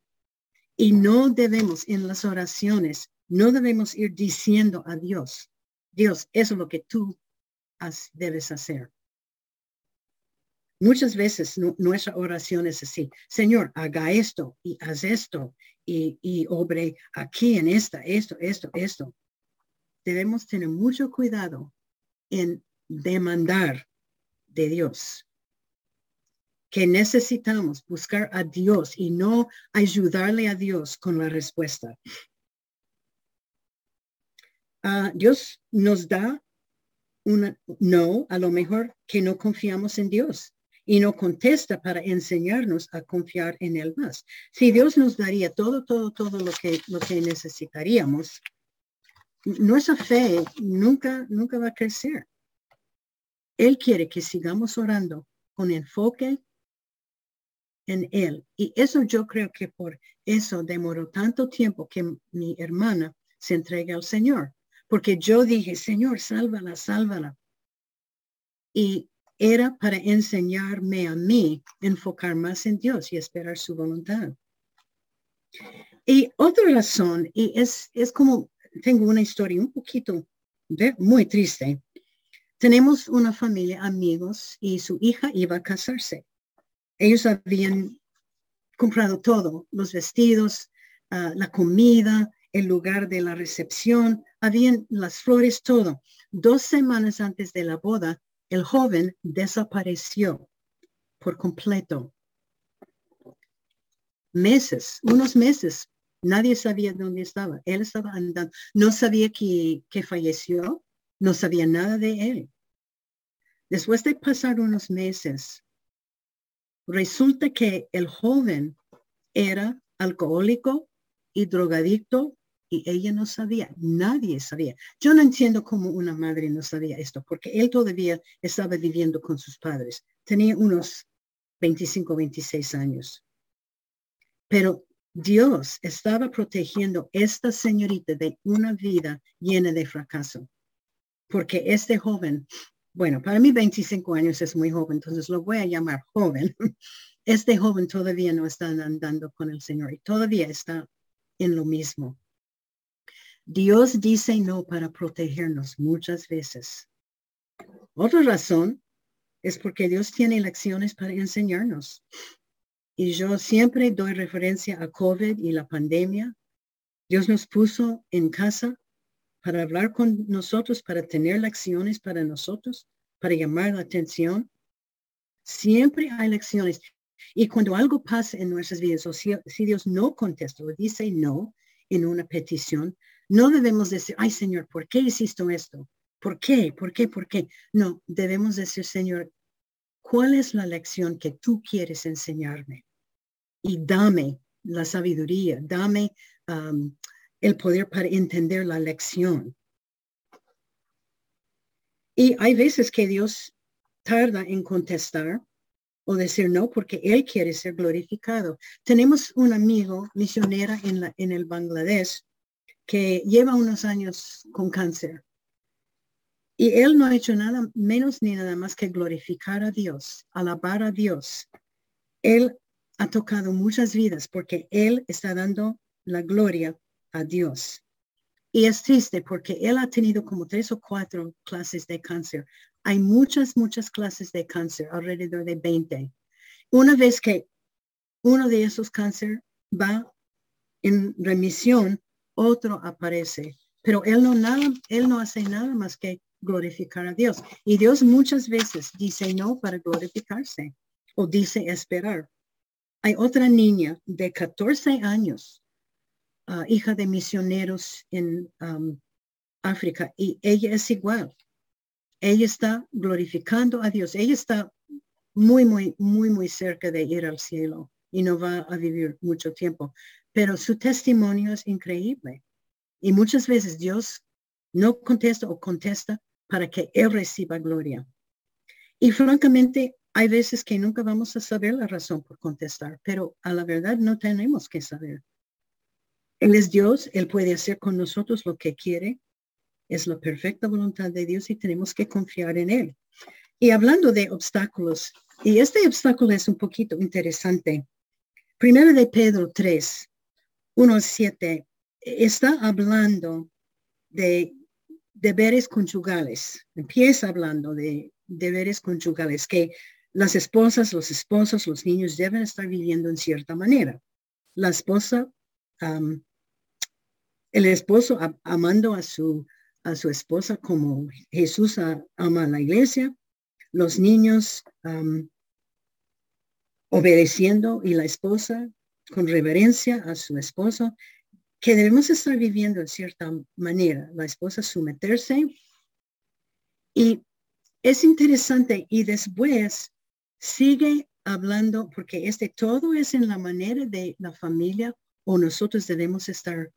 Y no debemos en las oraciones, no debemos ir diciendo a Dios, Dios, eso es lo que tú debes hacer. Muchas veces nuestra oración es así, Señor, haga esto y haz esto y, y obre aquí en esta, esto, esto, esto. Debemos tener mucho cuidado en demandar de Dios. Que necesitamos buscar a Dios y no ayudarle a Dios con la respuesta. Ah, Dios nos da una no, a lo mejor que no confiamos en Dios. y no contesta para enseñarnos a confiar en él más. Si Dios nos daría todo, todo, todo lo que, lo que necesitaríamos, nuestra fe nunca, nunca va a crecer. Él quiere que sigamos orando con enfoque en Él. Y eso yo creo que por eso demoró tanto tiempo que mi hermana se entregue al Señor. Porque yo dije, Señor, sálvala, sálvala. Y era para enseñarme a mí enfocar más en Dios y esperar su voluntad. Y otra razón, y es, es como, tengo una historia un poquito muy triste. Tenemos una familia, amigos, y su hija iba a casarse. Ellos habían comprado todo, los vestidos, ah, la comida, el lugar de la recepción, habían las flores, todo. Dos semanas antes de la boda, el joven desapareció por completo. Meses, unos meses, nadie sabía dónde estaba. Él estaba andando. No sabía que, que falleció, no sabía nada de él. Después de pasar unos meses, resulta que el joven era alcohólico y drogadicto y ella no sabía, nadie sabía. Yo no entiendo cómo una madre no sabía esto, porque él todavía estaba viviendo con sus padres. Tenía unos 25, 26 años. Pero Dios estaba protegiendo esta señorita de una vida llena de fracaso, porque este joven, bueno, para mí 25 años es muy joven, entonces lo voy a llamar joven. Este joven todavía no está andando con el Señor y todavía está en lo mismo. Dios dice no para protegernos muchas veces. Otra razón es porque Dios tiene lecciones para enseñarnos. Y yo siempre doy referencia a COVID y la pandemia. Dios nos puso en casa para hablar con nosotros, para tener lecciones para nosotros, para llamar la atención. Siempre hay lecciones. Y cuando algo pasa en nuestras vidas, o si, si Dios no contesta o dice no en una petición, no debemos decir, ay Señor, ¿por qué hiciste esto? ¿Por qué? ¿Por qué? ¿Por qué? No, debemos decir, Señor, ¿cuál es la lección que tú quieres enseñarme? Y dame la sabiduría, dame el poder para entender la lección. Y hay veces que Dios tarda en contestar o decir no porque Él quiere ser glorificado. Tenemos un amigo misionera en, la, el Bangladesh que lleva unos años con cáncer. Y él no ha hecho nada menos ni nada más que glorificar a Dios, alabar a Dios. Él ha tocado muchas vidas porque él está dando la gloria a Dios. Y es triste porque él ha tenido como tres o cuatro clases de cáncer. Hay muchas, muchas clases de cáncer, alrededor de 20. Una vez que uno de esos cáncer va en remisión, otro aparece. Pero él no, nada, él no hace nada más que glorificar a Dios. Y Dios muchas veces dice no para glorificarse o dice esperar. Hay otra niña de 14 años, ah, hija de misioneros en um, África, y ella es igual. Ella está glorificando a Dios. Ella está muy, muy, muy, muy cerca de ir al cielo y no va a vivir mucho tiempo pero su testimonio es increíble. Y muchas veces Dios no contesta o contesta para que Él reciba gloria. Y francamente, hay veces que nunca vamos a saber la razón por contestar, pero a la verdad no tenemos que saber. Él es Dios, Él puede hacer con nosotros lo que quiere. Es la perfecta voluntad de Dios y tenemos que confiar en Él. Y hablando de obstáculos, y este obstáculo es un poquito interesante. Primero de Pedro 3, 1.7 está hablando de deberes conyugales. Empieza hablando de deberes conyugales, que las esposas, los esposos, los niños deben estar viviendo en cierta manera. La esposa, el esposo amando a su, a su esposa como Jesús ama a la iglesia, los niños obedeciendo y la esposa con reverencia a su esposo, que debemos estar viviendo en cierta manera, la esposa someterse. Y es interesante y después Sigue hablando, porque este todo es en la manera de la familia o nosotros debemos estar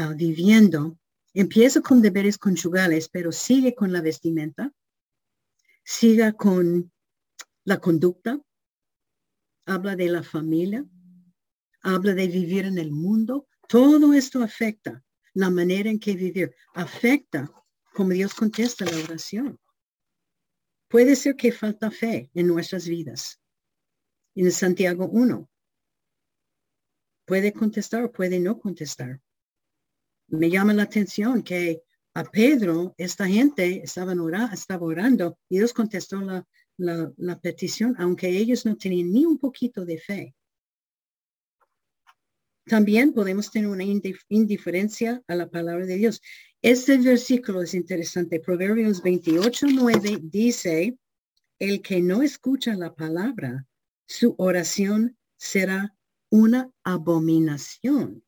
ah, viviendo. Empieza con deberes conyugales, pero sigue con la vestimenta, siga con la conducta, habla de la familia, habla de vivir en el mundo. Todo esto afecta la manera en que vivir, afecta como Dios contesta la oración. Puede ser que falta fe en nuestras vidas. En Santiago 1. Puede contestar o puede no contestar. Me llama la atención que a Pedro, esta gente estaba orando y Dios contestó la, petición, aunque ellos no tenían ni un poquito de fe. También podemos tener una indiferencia a la palabra de Dios. Este versículo es interesante. Proverbios 28, 9 dice, el que no escucha la palabra, su oración será una abominación.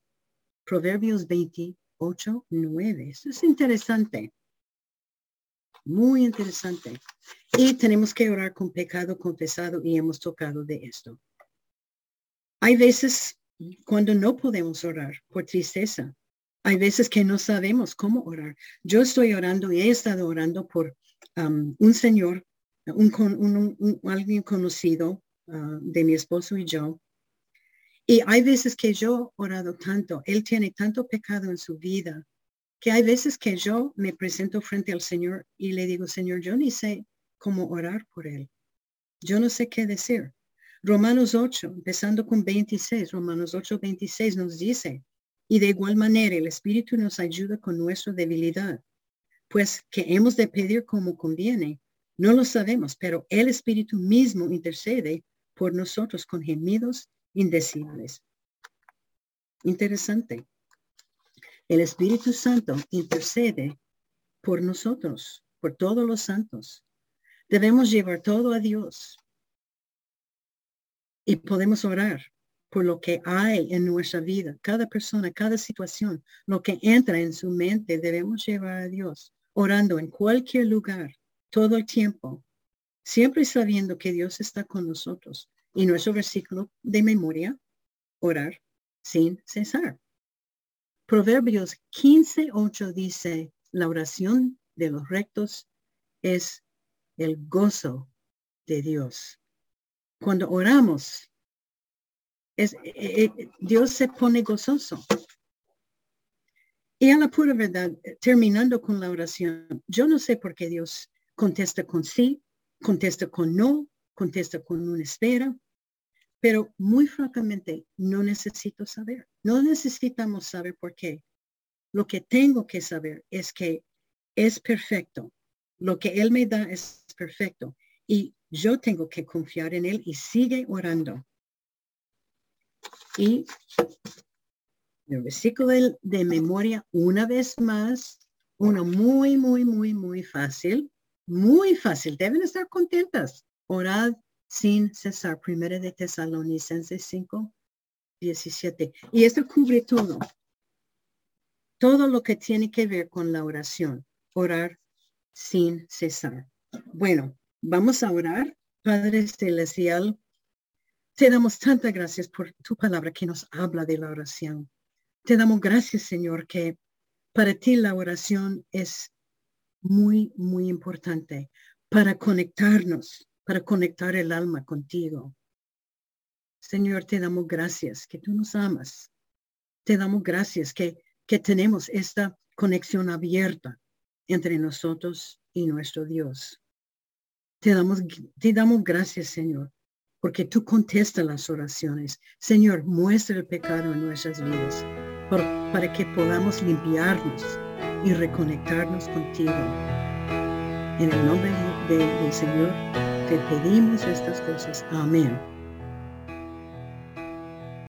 Proverbios 28, 9. Eso es interesante. Muy interesante. Y tenemos que orar con pecado confesado y hemos tocado de esto. Hay veces cuando no podemos orar por tristeza. Hay veces que no sabemos cómo orar. Yo estoy orando y he estado orando por um, un señor, un, alguien conocido uh, de mi esposo y yo. Y hay veces que yo he orado tanto, él tiene tanto pecado en su vida que hay veces que yo me presento frente al Señor y le digo, Señor, yo ni sé cómo orar por él. Yo no sé qué decir. Romanos 8, empezando con 26, Romanos 8, 26 nos dice, y de igual manera el Espíritu nos ayuda con nuestra debilidad, pues que hemos de pedir como conviene. No lo sabemos, pero el Espíritu mismo intercede por nosotros con gemidos indecibles. Interesante. El Espíritu Santo intercede por nosotros, por todos los santos. Debemos llevar todo a Dios y podemos orar por lo que hay en nuestra vida. Cada persona, cada situación, lo que entra en su mente, debemos llevar a Dios, orando en cualquier lugar, todo el tiempo, siempre sabiendo que Dios está con nosotros. Y nuestro versículo de memoria, orar sin cesar. Proverbios 15.8 dice, la oración de los rectos es el gozo de Dios. Cuando oramos, es, eh, eh, Dios se pone gozoso. Y a la pura verdad, terminando con la oración, yo no sé por qué Dios contesta con sí, contesta con no, contesta con una espera, pero muy francamente no necesito saber. No necesitamos saber por qué. Lo que tengo que saber es que es perfecto. Lo que Él me da es perfecto. Y yo tengo que confiar en Él y sigue orando. Y el versículo de, de memoria, una vez más, uno muy, muy, muy, muy fácil. Muy fácil. Deben estar contentas. Orad sin cesar. Primera de Tesalonicenses 5, 17. Y esto cubre todo. Todo lo que tiene que ver con la oración. Orar sin cesar. Bueno, vamos a orar. Padre Celestial, te damos tantas gracias por tu palabra que nos habla de la oración. Te damos gracias, Señor, que para ti la oración es muy, muy importante para conectarnos para conectar el alma contigo. Señor, te damos gracias que tú nos amas. Te damos gracias que, que tenemos esta conexión abierta entre nosotros y nuestro Dios. Te damos, te damos gracias, Señor, porque tú contestas las oraciones. Señor, muestra el pecado en nuestras vidas para que podamos limpiarnos y reconectarnos contigo. En el nombre del Señor te pedimos estas cosas. Amén.